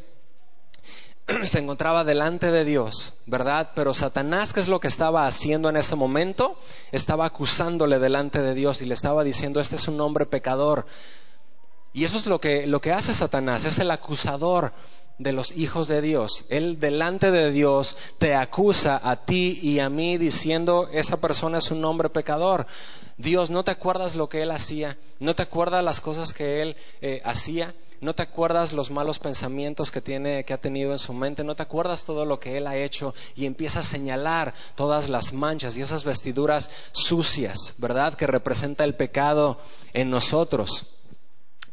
se encontraba delante de Dios, ¿verdad? Pero Satanás, ¿qué es lo que estaba haciendo en ese momento? Estaba acusándole delante de Dios y le estaba diciendo, este es un hombre pecador. Y eso es lo que, lo que hace Satanás, es el acusador de los hijos de Dios. Él delante de Dios te acusa a ti y a mí diciendo, esa persona es un hombre pecador. Dios, ¿no te acuerdas lo que él hacía? ¿No te acuerdas las cosas que él eh, hacía? ¿No te acuerdas los malos pensamientos que tiene, que ha tenido en su mente? ¿No te acuerdas todo lo que él ha hecho? Y empieza a señalar todas las manchas y esas vestiduras sucias, ¿verdad? Que representa el pecado en nosotros.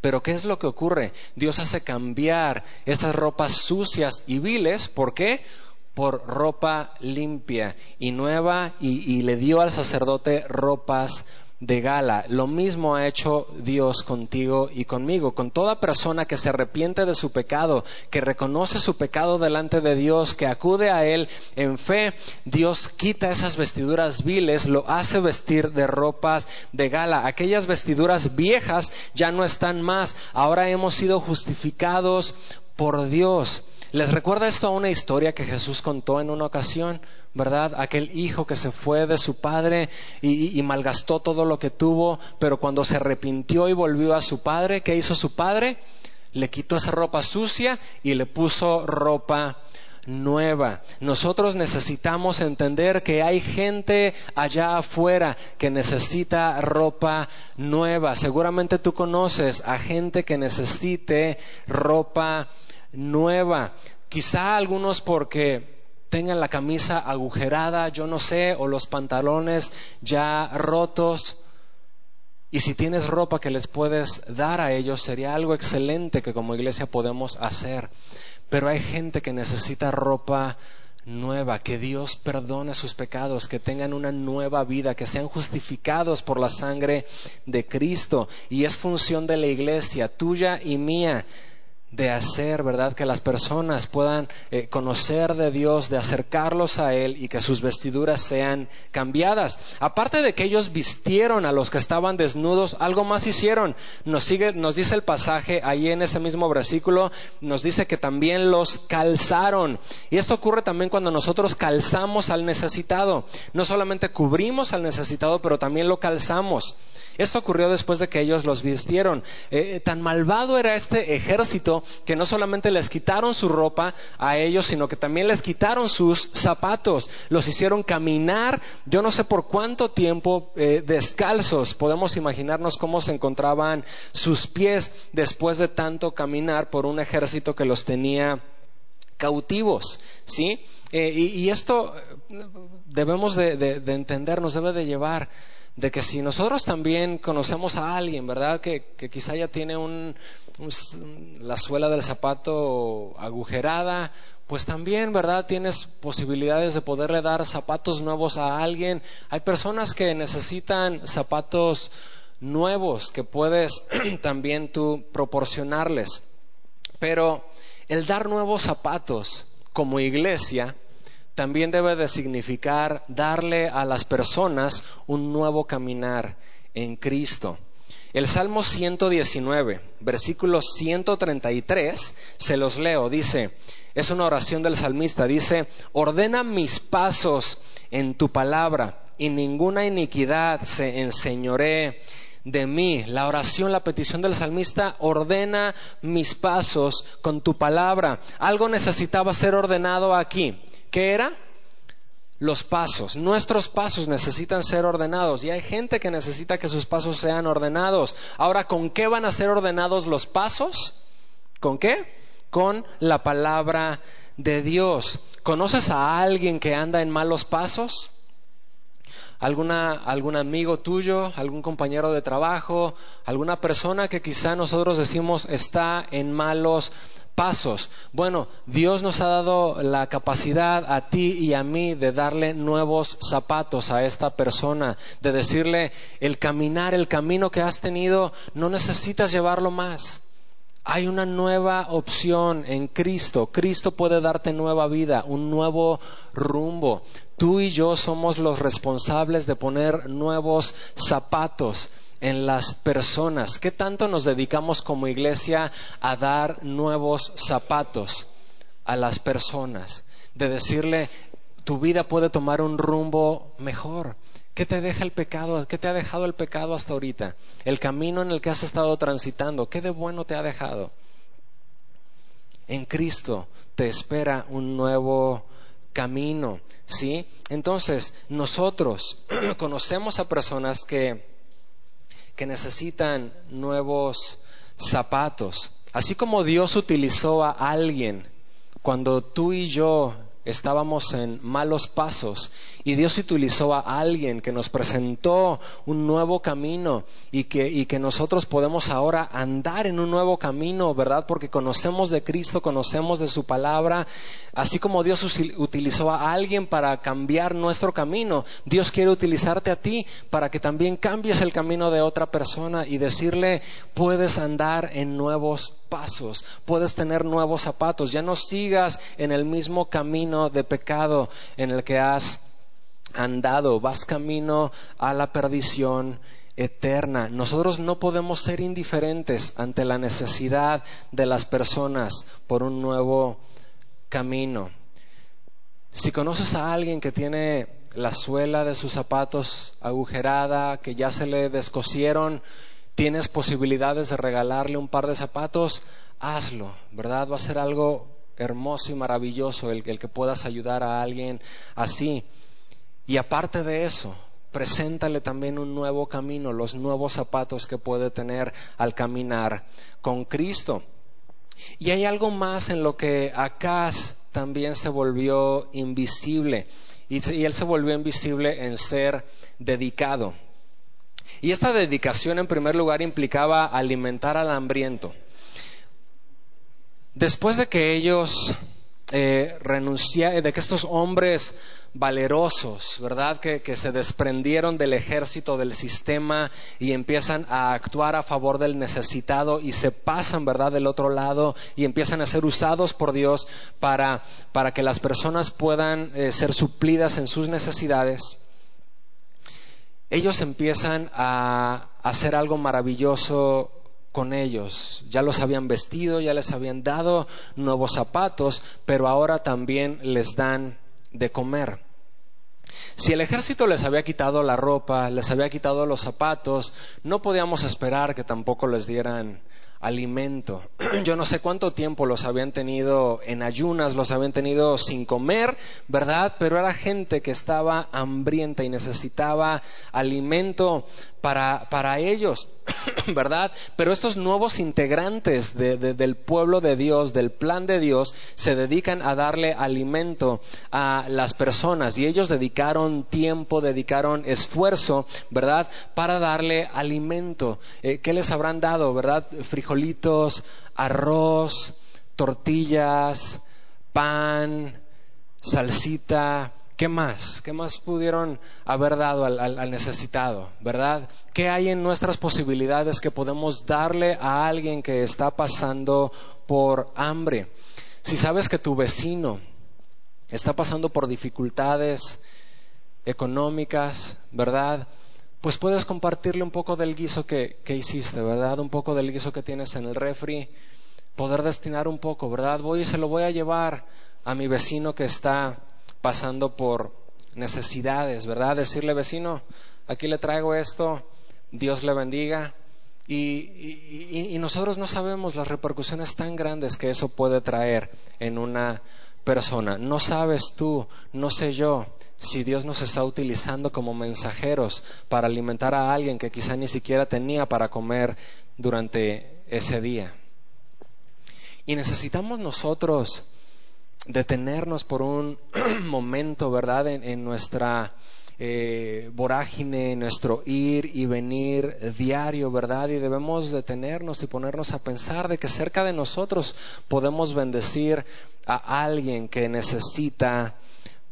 Pero ¿qué es lo que ocurre? Dios hace cambiar esas ropas sucias y viles. ¿Por qué? Por ropa limpia y nueva y, y le dio al sacerdote ropas de gala. Lo mismo ha hecho Dios contigo y conmigo, con toda persona que se arrepiente de su pecado, que reconoce su pecado delante de Dios, que acude a Él en fe, Dios quita esas vestiduras viles, lo hace vestir de ropas de gala. Aquellas vestiduras viejas ya no están más, ahora hemos sido justificados por Dios. ¿Les recuerda esto a una historia que Jesús contó en una ocasión? ¿Verdad? Aquel hijo que se fue de su padre y, malgastó todo lo que tuvo, pero cuando se arrepintió y volvió a su padre, ¿qué hizo su padre? Le quitó esa ropa sucia y le puso ropa nueva. Nosotros necesitamos entender que hay gente allá afuera que necesita ropa nueva. Seguramente tú conoces a gente que necesite ropa nueva. Quizá algunos porque tengan la camisa agujerada, yo no sé, o los pantalones ya rotos. Y si tienes ropa que les puedes dar a ellos, sería algo excelente que como iglesia podemos hacer. Pero hay gente que necesita ropa nueva, que Dios perdone sus pecados, que tengan una nueva vida, que sean justificados por la sangre de Cristo. Y es función de la iglesia, tuya y mía, de hacer, ¿verdad? Que las personas puedan eh, conocer de Dios, de acercarlos a Él y que sus vestiduras sean cambiadas. Aparte de que ellos vistieron a los que estaban desnudos, algo más hicieron. Nos, sigue, nos dice el pasaje ahí en ese mismo versículo, nos dice que también los calzaron. Y esto ocurre también cuando nosotros calzamos al necesitado. No solamente cubrimos al necesitado, pero también lo calzamos. Esto ocurrió después de que ellos los vistieron. Eh, tan malvado era este ejército que no solamente les quitaron su ropa a ellos, sino que también les quitaron sus zapatos. Los hicieron caminar, yo no sé por cuánto tiempo, eh, descalzos. Podemos imaginarnos cómo se encontraban sus pies después de tanto caminar por un ejército que los tenía cautivos. ¿Sí? Eh, y, esto debemos de, de entender, nos debe de llevar de que si nosotros también conocemos a alguien, ¿verdad? Que, quizá ya tiene un, la suela del zapato agujerada, pues también, ¿verdad? Tienes posibilidades de poderle dar zapatos nuevos a alguien. Hay personas que necesitan zapatos nuevos que puedes también tú proporcionarles. Pero el dar nuevos zapatos como iglesia también debe de significar darle a las personas un nuevo caminar en Cristo. El Salmo 119, versículo 133, se los leo, dice, es una oración del salmista, dice, ordena mis pasos en tu palabra y ninguna iniquidad se enseñoree de mí. La oración, la petición del salmista, ordena mis pasos con tu palabra. Algo necesitaba ser ordenado aquí. ¿Qué era? Los pasos. Nuestros pasos necesitan ser ordenados y hay gente que necesita que sus pasos sean ordenados. Ahora, ¿con qué van a ser ordenados los pasos? ¿Con qué? Con la palabra de Dios. ¿Conoces a alguien que anda en malos pasos? ¿Alguna, algún amigo tuyo, algún compañero de trabajo, alguna persona que quizá nosotros decimos está en malos pasos. Bueno, Dios nos ha dado la capacidad a ti y a mí de darle nuevos zapatos a esta persona, de decirle, el caminar, el camino que has tenido, no necesitas llevarlo más. Hay una nueva opción en Cristo. Cristo puede darte nueva vida, un nuevo rumbo. Tú y yo somos los responsables de poner nuevos zapatos en las personas. ¿Qué tanto nos dedicamos como iglesia a dar nuevos zapatos a las personas? De decirle, tu vida puede tomar un rumbo mejor. ¿Qué te deja el pecado? ¿Qué te ha dejado el pecado hasta ahorita? El camino en el que has estado transitando, ¿qué de bueno te ha dejado? En Cristo te espera un nuevo camino, ¿sí? Entonces, nosotros conocemos a personas que que necesitan nuevos zapatos. Así como Dios utilizó a alguien cuando tú y yo estábamos en malos pasos y Dios utilizó a alguien que nos presentó un nuevo camino y que, y que nosotros podemos ahora andar en un nuevo camino, ¿verdad? Porque conocemos de Cristo, conocemos de su palabra. Así como Dios utilizó a alguien para cambiar nuestro camino, Dios quiere utilizarte a ti para que también cambies el camino de otra persona y decirle, puedes andar en nuevos pasos, puedes tener nuevos zapatos, ya no sigas en el mismo camino de pecado en el que has andado, vas camino a la perdición eterna. Nosotros no podemos ser indiferentes ante la necesidad de las personas por un nuevo camino. Si conoces a alguien que tiene la suela de sus zapatos agujerada, que ya se le descosieron, tienes posibilidades de regalarle un par de zapatos, hazlo, ¿verdad? Va a ser algo hermoso y maravilloso el, el que puedas ayudar a alguien así. Y aparte de eso, preséntale también un nuevo camino, los nuevos zapatos que puede tener al caminar con Cristo. Y hay algo más en lo que Acaz también se volvió invisible. Y, él se volvió invisible en ser dedicado. Y esta dedicación en primer lugar implicaba alimentar al hambriento. Después de que ellos eh, renunciaron, de que estos hombres valerosos, ¿verdad? Que, se desprendieron del ejército, del sistema y empiezan a actuar a favor del necesitado y se pasan, ¿verdad?, del otro lado y empiezan a ser usados por Dios para, para que las personas puedan eh, ser suplidas en sus necesidades. Ellos empiezan a hacer algo maravilloso con ellos. Ya los habían vestido, ya les habían dado nuevos zapatos, pero ahora también les dan de comer. Si el ejército les había quitado la ropa, les había quitado los zapatos, no podíamos esperar que tampoco les dieran alimento. Yo no sé cuánto tiempo los habían tenido en ayunas, los habían tenido sin comer, ¿verdad? Pero era gente que estaba hambrienta y necesitaba alimento para, ellos, ¿verdad? Pero estos nuevos integrantes del pueblo de Dios, del plan de Dios, se dedican a darle alimento a las personas y ellos dedicaron tiempo, dedicaron esfuerzo, ¿verdad? Para darle alimento. Eh, ¿Qué les habrán dado, verdad? Frijolitos, arroz, tortillas, pan, salsita, ¿Qué más? ¿Qué más pudieron haber dado al, necesitado? ¿Verdad? ¿Qué hay en nuestras posibilidades que podemos darle a alguien que está pasando por hambre? Si sabes que tu vecino está pasando por dificultades económicas, ¿verdad? Pues puedes compartirle un poco del guiso que, que hiciste, ¿verdad? Un poco del guiso que tienes en el refri, poder destinar un poco, ¿verdad? Voy y se lo voy a llevar a mi vecino que está pasando por necesidades, ¿verdad? Decirle, vecino, aquí le traigo esto, Dios le bendiga. Y, nosotros no sabemos las repercusiones tan grandes que eso puede traer en una persona. No sabes tú, no sé yo, si Dios nos está utilizando como mensajeros para alimentar a alguien que quizá ni siquiera tenía para comer durante ese día. Y necesitamos nosotros detenernos por un momento, ¿verdad?, en, nuestra eh, vorágine, en nuestro ir y venir diario, ¿verdad? Y debemos detenernos y ponernos a pensar de que cerca de nosotros podemos bendecir a alguien que necesita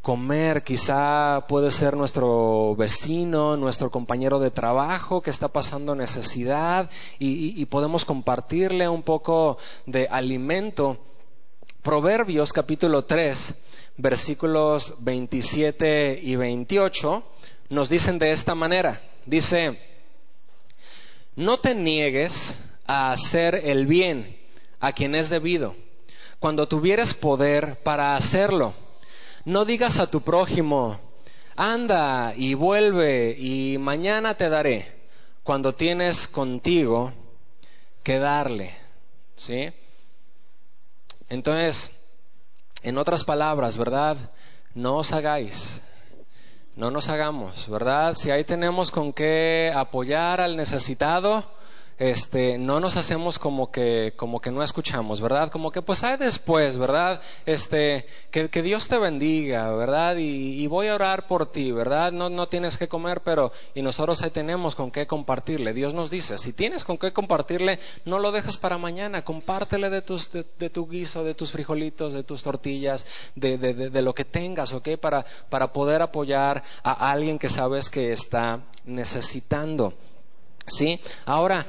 comer, quizá puede ser nuestro vecino, nuestro compañero de trabajo que está pasando necesidad y podemos compartirle un poco de alimento Proverbios capítulo 3, versículos 27 y 28 nos dicen de esta manera. Dice, no te niegues a hacer el bien a quien es debido, cuando tuvieres poder para hacerlo. No digas a tu prójimo, anda y vuelve y mañana te daré, cuando tienes contigo que darle. ¿Sí? Entonces, en otras palabras, ¿verdad? No os hagáis, no nos hagamos, ¿verdad? Si ahí tenemos con qué apoyar al necesitado, este, no nos hacemos como que, como que no escuchamos, ¿verdad? Como que pues hay después, ¿verdad? Este, que, que Dios te bendiga, ¿verdad? Y, voy a orar por ti, ¿verdad? No, no tienes que comer, pero, y nosotros ahí tenemos con qué compartirle. Dios nos dice, si tienes con qué compartirle, no lo dejes para mañana, compártele de tus, de, tu guiso, de tus frijolitos, de tus tortillas, de, de, de, lo que tengas, ¿ok? Para, para poder apoyar a alguien que sabes que está necesitando. ¿Sí? Ahora,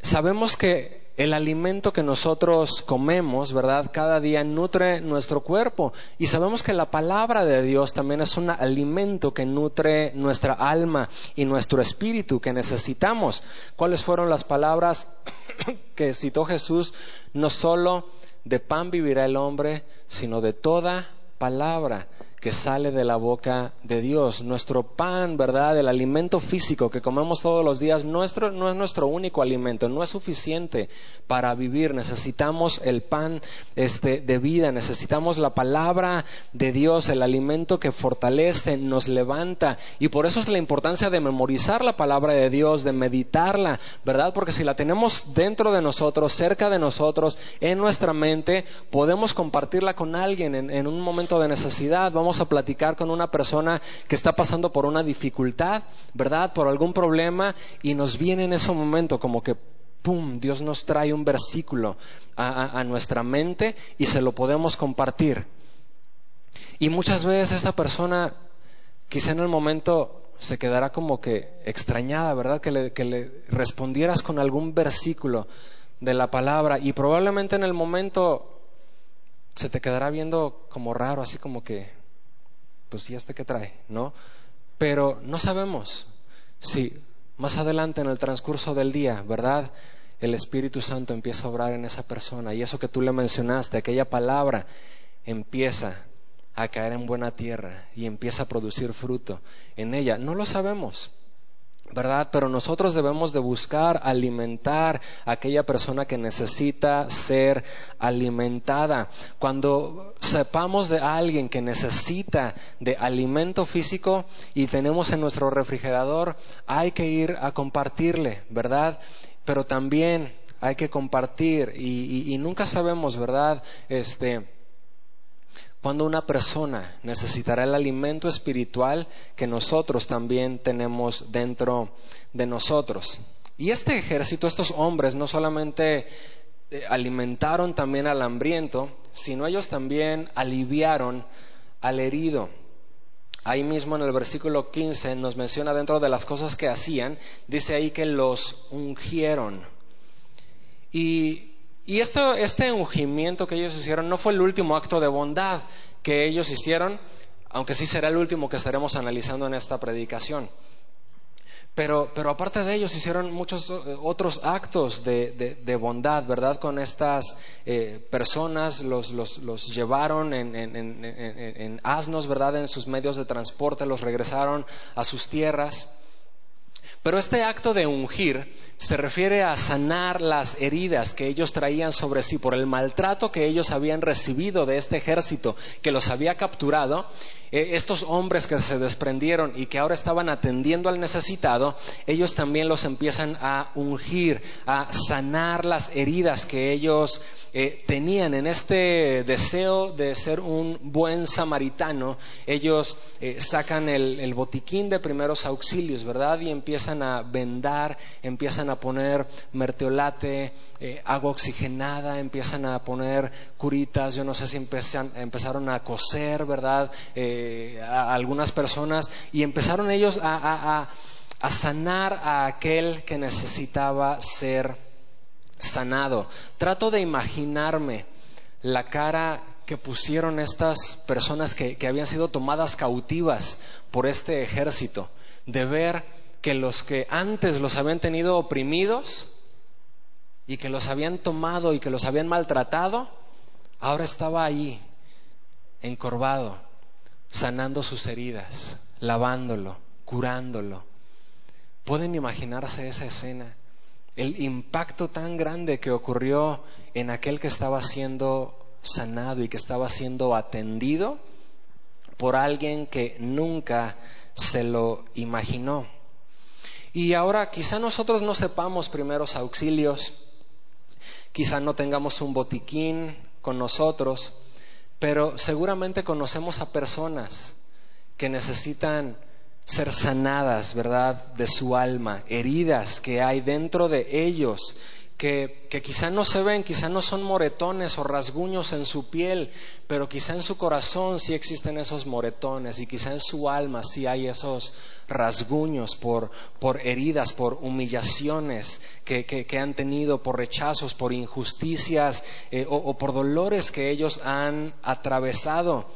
sabemos que el alimento que nosotros comemos, ¿verdad? Cada día nutre nuestro cuerpo. Y sabemos que la palabra de Dios también es un alimento que nutre nuestra alma y nuestro espíritu que necesitamos. ¿Cuáles fueron las palabras que citó Jesús? No solo de pan vivirá el hombre, sino de toda palabra que sale de la boca de Dios. Nuestro pan, ¿verdad? El alimento físico que comemos todos los días nuestro, no es nuestro único alimento, no es suficiente para vivir. Necesitamos el pan este, de vida, necesitamos la palabra de Dios, el alimento que fortalece, nos levanta. Y por eso es la importancia de memorizar la palabra de Dios, de meditarla, ¿verdad? Porque si la tenemos dentro de nosotros, cerca de nosotros, en nuestra mente, podemos compartirla con alguien en, un momento de necesidad. A platicar con una persona que está pasando por una dificultad, ¿verdad? Por algún problema y nos viene en ese momento como que, ¡pum!, Dios nos trae un versículo a, nuestra mente y se lo podemos compartir. Y muchas veces esa persona, quizá en el momento se quedará como que extrañada, ¿verdad? Que le, respondieras con algún versículo de la palabra y probablemente en el momento se te quedará viendo como raro, así como que, pues ya este que trae, ¿no? Pero no sabemos si más adelante en el transcurso del día, ¿verdad? El Espíritu Santo empieza a obrar en esa persona y eso que tú le mencionaste, aquella palabra, empieza a caer en buena tierra y empieza a producir fruto en ella. No lo sabemos. ¿Verdad? Pero nosotros debemos de buscar alimentar a aquella persona que necesita ser alimentada. Cuando sepamos de alguien que necesita de alimento físico y tenemos en nuestro refrigerador, hay que ir a compartirle, ¿verdad? Pero también hay que compartir y, y nunca sabemos, ¿verdad? Este, cuando una persona necesitará el alimento espiritual que nosotros también tenemos dentro de nosotros. Y este ejército, estos hombres, no solamente eh, alimentaron también al hambriento, sino ellos también aliviaron al herido. Ahí mismo en el versículo 15 nos menciona dentro de las cosas que hacían, dice ahí que los ungieron. Y y este ungimiento que ellos hicieron no fue el último acto de bondad que ellos hicieron, aunque sí será el último que estaremos analizando en esta predicación. Pero, pero aparte de ellos hicieron muchos eh, otros actos de, bondad, ¿verdad? Con estas eh, personas, los, los, llevaron en, asnos, ¿verdad? En sus medios de transporte, los regresaron a sus tierras. Pero este acto de ungir se refiere a sanar las heridas que ellos traían sobre sí por el maltrato que ellos habían recibido de este ejército que los había capturado. Eh, estos hombres que se desprendieron y que ahora estaban atendiendo al necesitado, ellos también los empiezan a ungir, a sanar las heridas que ellos eh, tenían en este deseo de ser un buen samaritano, ellos eh, sacan el, botiquín de primeros auxilios, ¿verdad? Y empiezan a vendar, empiezan a poner merteolate, eh, agua oxigenada, empiezan a poner curitas, yo no sé si empezaron a coser, ¿verdad? A algunas personas y empezaron ellos a a sanar a aquel que necesitaba ser sanado. Trato de imaginarme la cara que pusieron estas personas que, habían sido tomadas cautivas por este ejército, de ver que los que antes los habían tenido oprimidos y que los habían tomado y que los habían maltratado, ahora estaba ahí, encorvado, sanando sus heridas, lavándolo, curándolo ¿Pueden imaginarse esa escena? El impacto tan grande que ocurrió en aquel que estaba siendo sanado y que estaba siendo atendido por alguien que nunca se lo imaginó. Y ahora quizá nosotros no sepamos primeros auxilios, quizá no tengamos un botiquín con nosotros, pero seguramente conocemos a personas que necesitan ser sanadas, ¿verdad?, de su alma, heridas que hay dentro de ellos, que, quizá no se ven, quizá no son moretones o rasguños en su piel, pero quizá en su corazón sí existen esos moretones y quizá en su alma sí hay esos rasguños por, por heridas, por humillaciones que, que, han tenido, por rechazos, por injusticias eh, o, o por dolores que ellos han atravesado.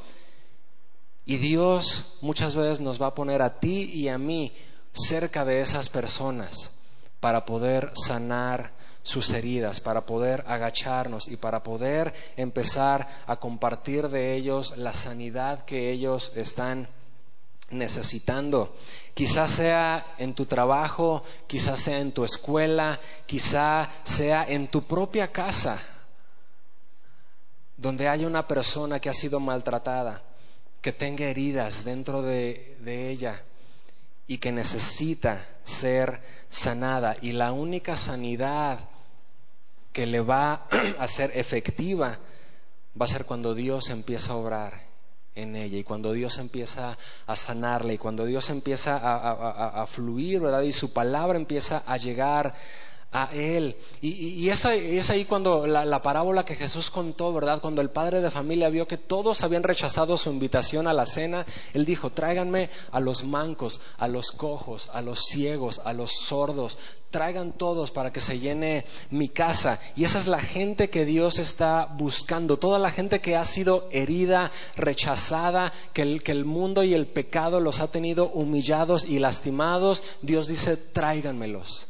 Y Dios muchas veces nos va a poner a ti y a mí cerca de esas personas para poder sanar sus heridas, para poder agacharnos y para poder empezar a compartir de ellos la sanidad que ellos están necesitando. Quizás sea en tu trabajo, quizás sea en tu escuela, quizá sea en tu propia casa, donde hay una persona que ha sido maltratada que tenga heridas dentro de, ella y que necesita ser sanada. Y la única sanidad que le va a ser efectiva va a ser cuando Dios empieza a obrar en ella y cuando Dios empieza a sanarla y cuando Dios empieza a, fluir, ¿verdad? Y su palabra empieza a llegar a Él. Y, es, ahí, cuando la, parábola que Jesús contó, ¿verdad? Cuando el padre de familia vio que todos habían rechazado su invitación a la cena, Él dijo, tráiganme a los mancos, a los cojos, a los ciegos, a los sordos, traigan todos para que se llene mi casa. Y esa es la gente que Dios está buscando, toda la gente que ha sido herida, rechazada, que el, que el mundo y el pecado los ha tenido humillados y lastimados. Dios dice, tráiganmelos.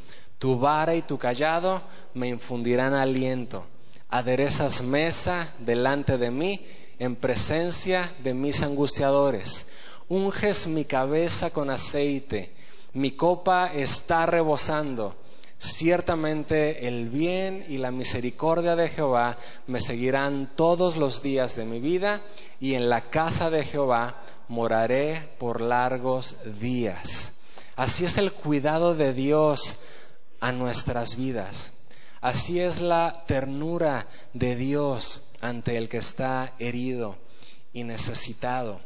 tu vara y tu callado me infundirán aliento. Aderezas mesa delante de mí en presencia de mis angustiadores. Unges mi cabeza con aceite. Mi copa está rebosando. Ciertamente el bien y la misericordia de Jehová me seguirán todos los días de mi vida y en la casa de Jehová moraré por largos días. Así es el cuidado de Dios a nuestras vidas. Así es la ternura de Dios ante el que está herido y necesitado.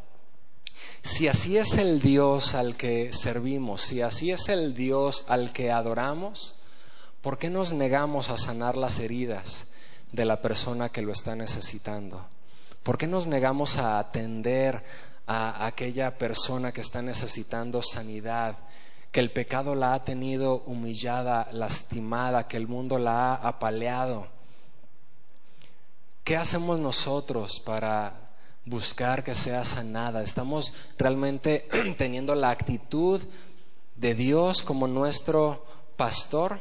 Si así es el Dios al que servimos, si así es el Dios al que adoramos, ¿por qué nos negamos a sanar las heridas de la persona que lo está necesitando? ¿Por qué nos negamos a atender a aquella persona que está necesitando sanidad que el pecado la ha tenido humillada, lastimada, que el mundo la ha apaleado. ¿Qué hacemos nosotros para buscar que sea sanada? ¿Estamos realmente teniendo la actitud de Dios como nuestro pastor?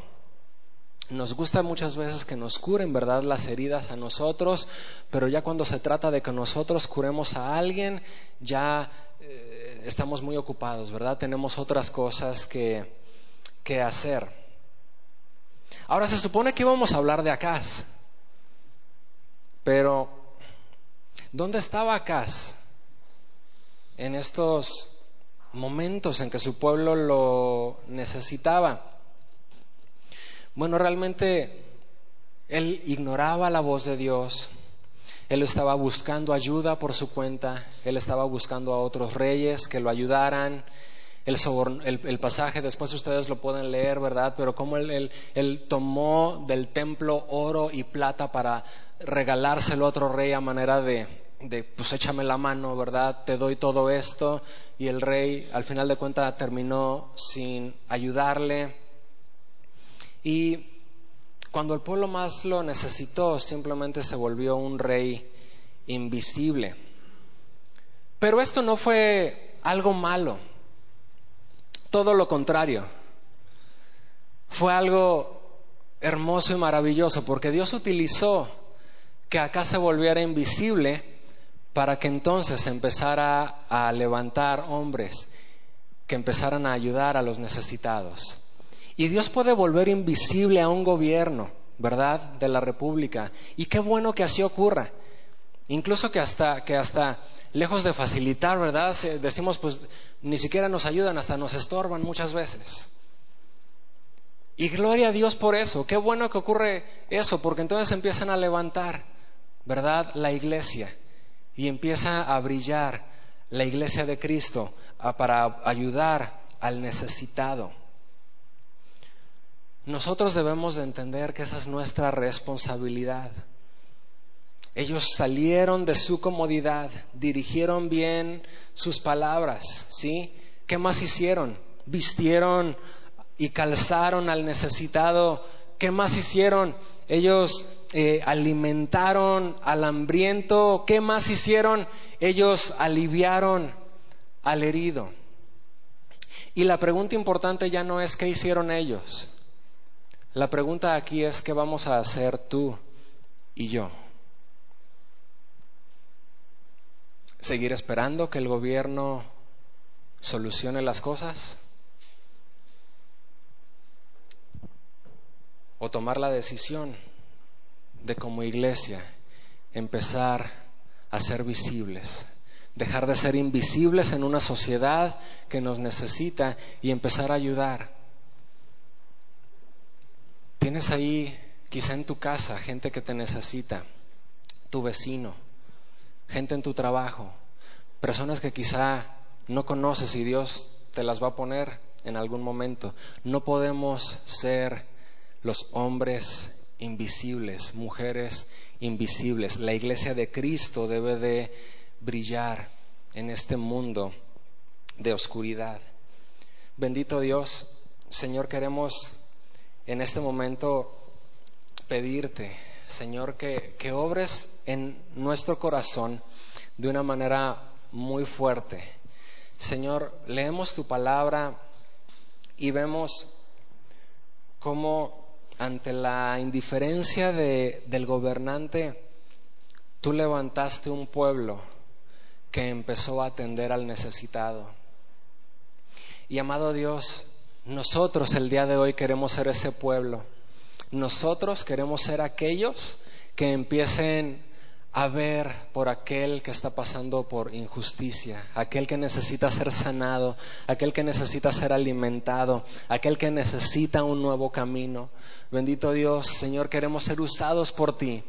nos gusta muchas veces que nos curen, ¿verdad?, las heridas a nosotros, pero ya cuando se trata de que nosotros curemos a alguien, ya eh, estamos muy ocupados, ¿verdad? Tenemos otras cosas que, que hacer. Ahora se supone que íbamos a hablar de Acaz, pero ¿dónde estaba Acaz en estos momentos en que su pueblo lo necesitaba? Bueno, realmente él ignoraba la voz de Dios, él estaba buscando ayuda por su cuenta, él estaba buscando a otros reyes que lo ayudaran. El, pasaje, después ustedes lo pueden leer, ¿verdad? Pero cómo él, él, tomó del templo oro y plata para regalárselo a otro rey a manera de, de, pues échame la mano, ¿verdad? Te doy todo esto. Y el rey, al final de cuentas, terminó sin ayudarle. Y cuando el pueblo más lo necesitó, simplemente se volvió un rey invisible. Pero esto no fue algo malo, todo lo contrario. Fue algo hermoso y maravilloso, porque Dios utilizó que acá se volviera invisible para que entonces empezara a levantar hombres que empezaran a ayudar a los necesitados. Y Dios puede volver invisible a un gobierno, ¿verdad?, de la República. Y qué bueno que así ocurra. Incluso que hasta, que hasta lejos de facilitar, ¿verdad? Decimos, pues ni siquiera nos ayudan, hasta nos estorban muchas veces. Y gloria a Dios por eso. Qué bueno que ocurre eso, porque entonces empiezan a levantar, ¿verdad? La iglesia. Y empieza a brillar la iglesia de Cristo para ayudar al necesitado. Nosotros debemos de entender que esa es nuestra responsabilidad. Ellos salieron de su comodidad, dirigieron bien sus palabras, ¿sí? ¿Qué más hicieron? Vistieron y calzaron al necesitado. ¿Qué más hicieron? Ellos eh, alimentaron al hambriento. ¿Qué más hicieron? Ellos aliviaron al herido. Y la pregunta importante ya no es qué hicieron ellos. La pregunta aquí es, ¿qué vamos a hacer tú y yo? ¿Seguir esperando que el gobierno solucione las cosas? ¿O tomar la decisión de como iglesia empezar a ser visibles? Dejar de ser invisibles en una sociedad que nos necesita y empezar a ayudar Tienes ahí, quizá en tu casa, gente que te necesita, tu vecino, gente en tu trabajo, personas que quizá no conoces y Dios te las va a poner en algún momento. No podemos ser los hombres invisibles, mujeres invisibles. La iglesia de Cristo debe de brillar en este mundo de oscuridad. Bendito Dios, Señor, queremos en este momento pedirte, Señor, que, que obres en nuestro corazón de una manera muy fuerte. Señor, leemos tu palabra y vemos cómo ante la indiferencia de, del gobernante, tú levantaste un pueblo que empezó a atender al necesitado. Y amado Dios, nosotros el día de hoy queremos ser ese pueblo. Nosotros queremos ser aquellos que empiecen a ver por aquel que está pasando por injusticia, aquel que necesita ser sanado, aquel que necesita ser alimentado, aquel que necesita un nuevo camino. Bendito Dios, Señor, queremos ser usados por ti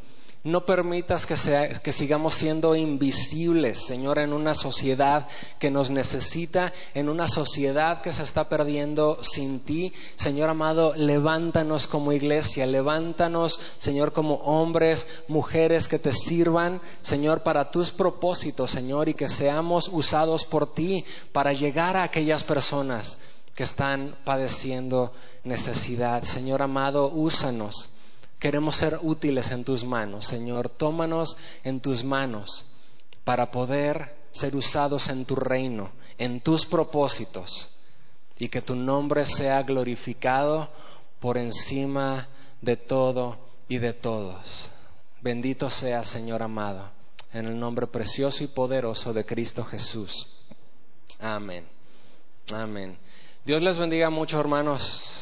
no permitas que, que, sigamos siendo invisibles, Señor, en una sociedad que nos necesita, en una sociedad que se está perdiendo sin ti. Señor amado, levántanos como iglesia, levántanos, Señor, como hombres, mujeres que te sirvan, Señor, para tus propósitos, Señor, y que seamos usados por ti para llegar a aquellas personas que están padeciendo necesidad. Señor amado, úsanos Queremos ser útiles en tus manos, Señor. Tómanos en tus manos para poder ser usados en tu reino, en tus propósitos, y que tu nombre sea glorificado por encima de todo y de todos. Bendito sea, Señor amado, en el nombre precioso y poderoso de Cristo Jesús. Amén. Amén. Dios les bendiga mucho, hermanos.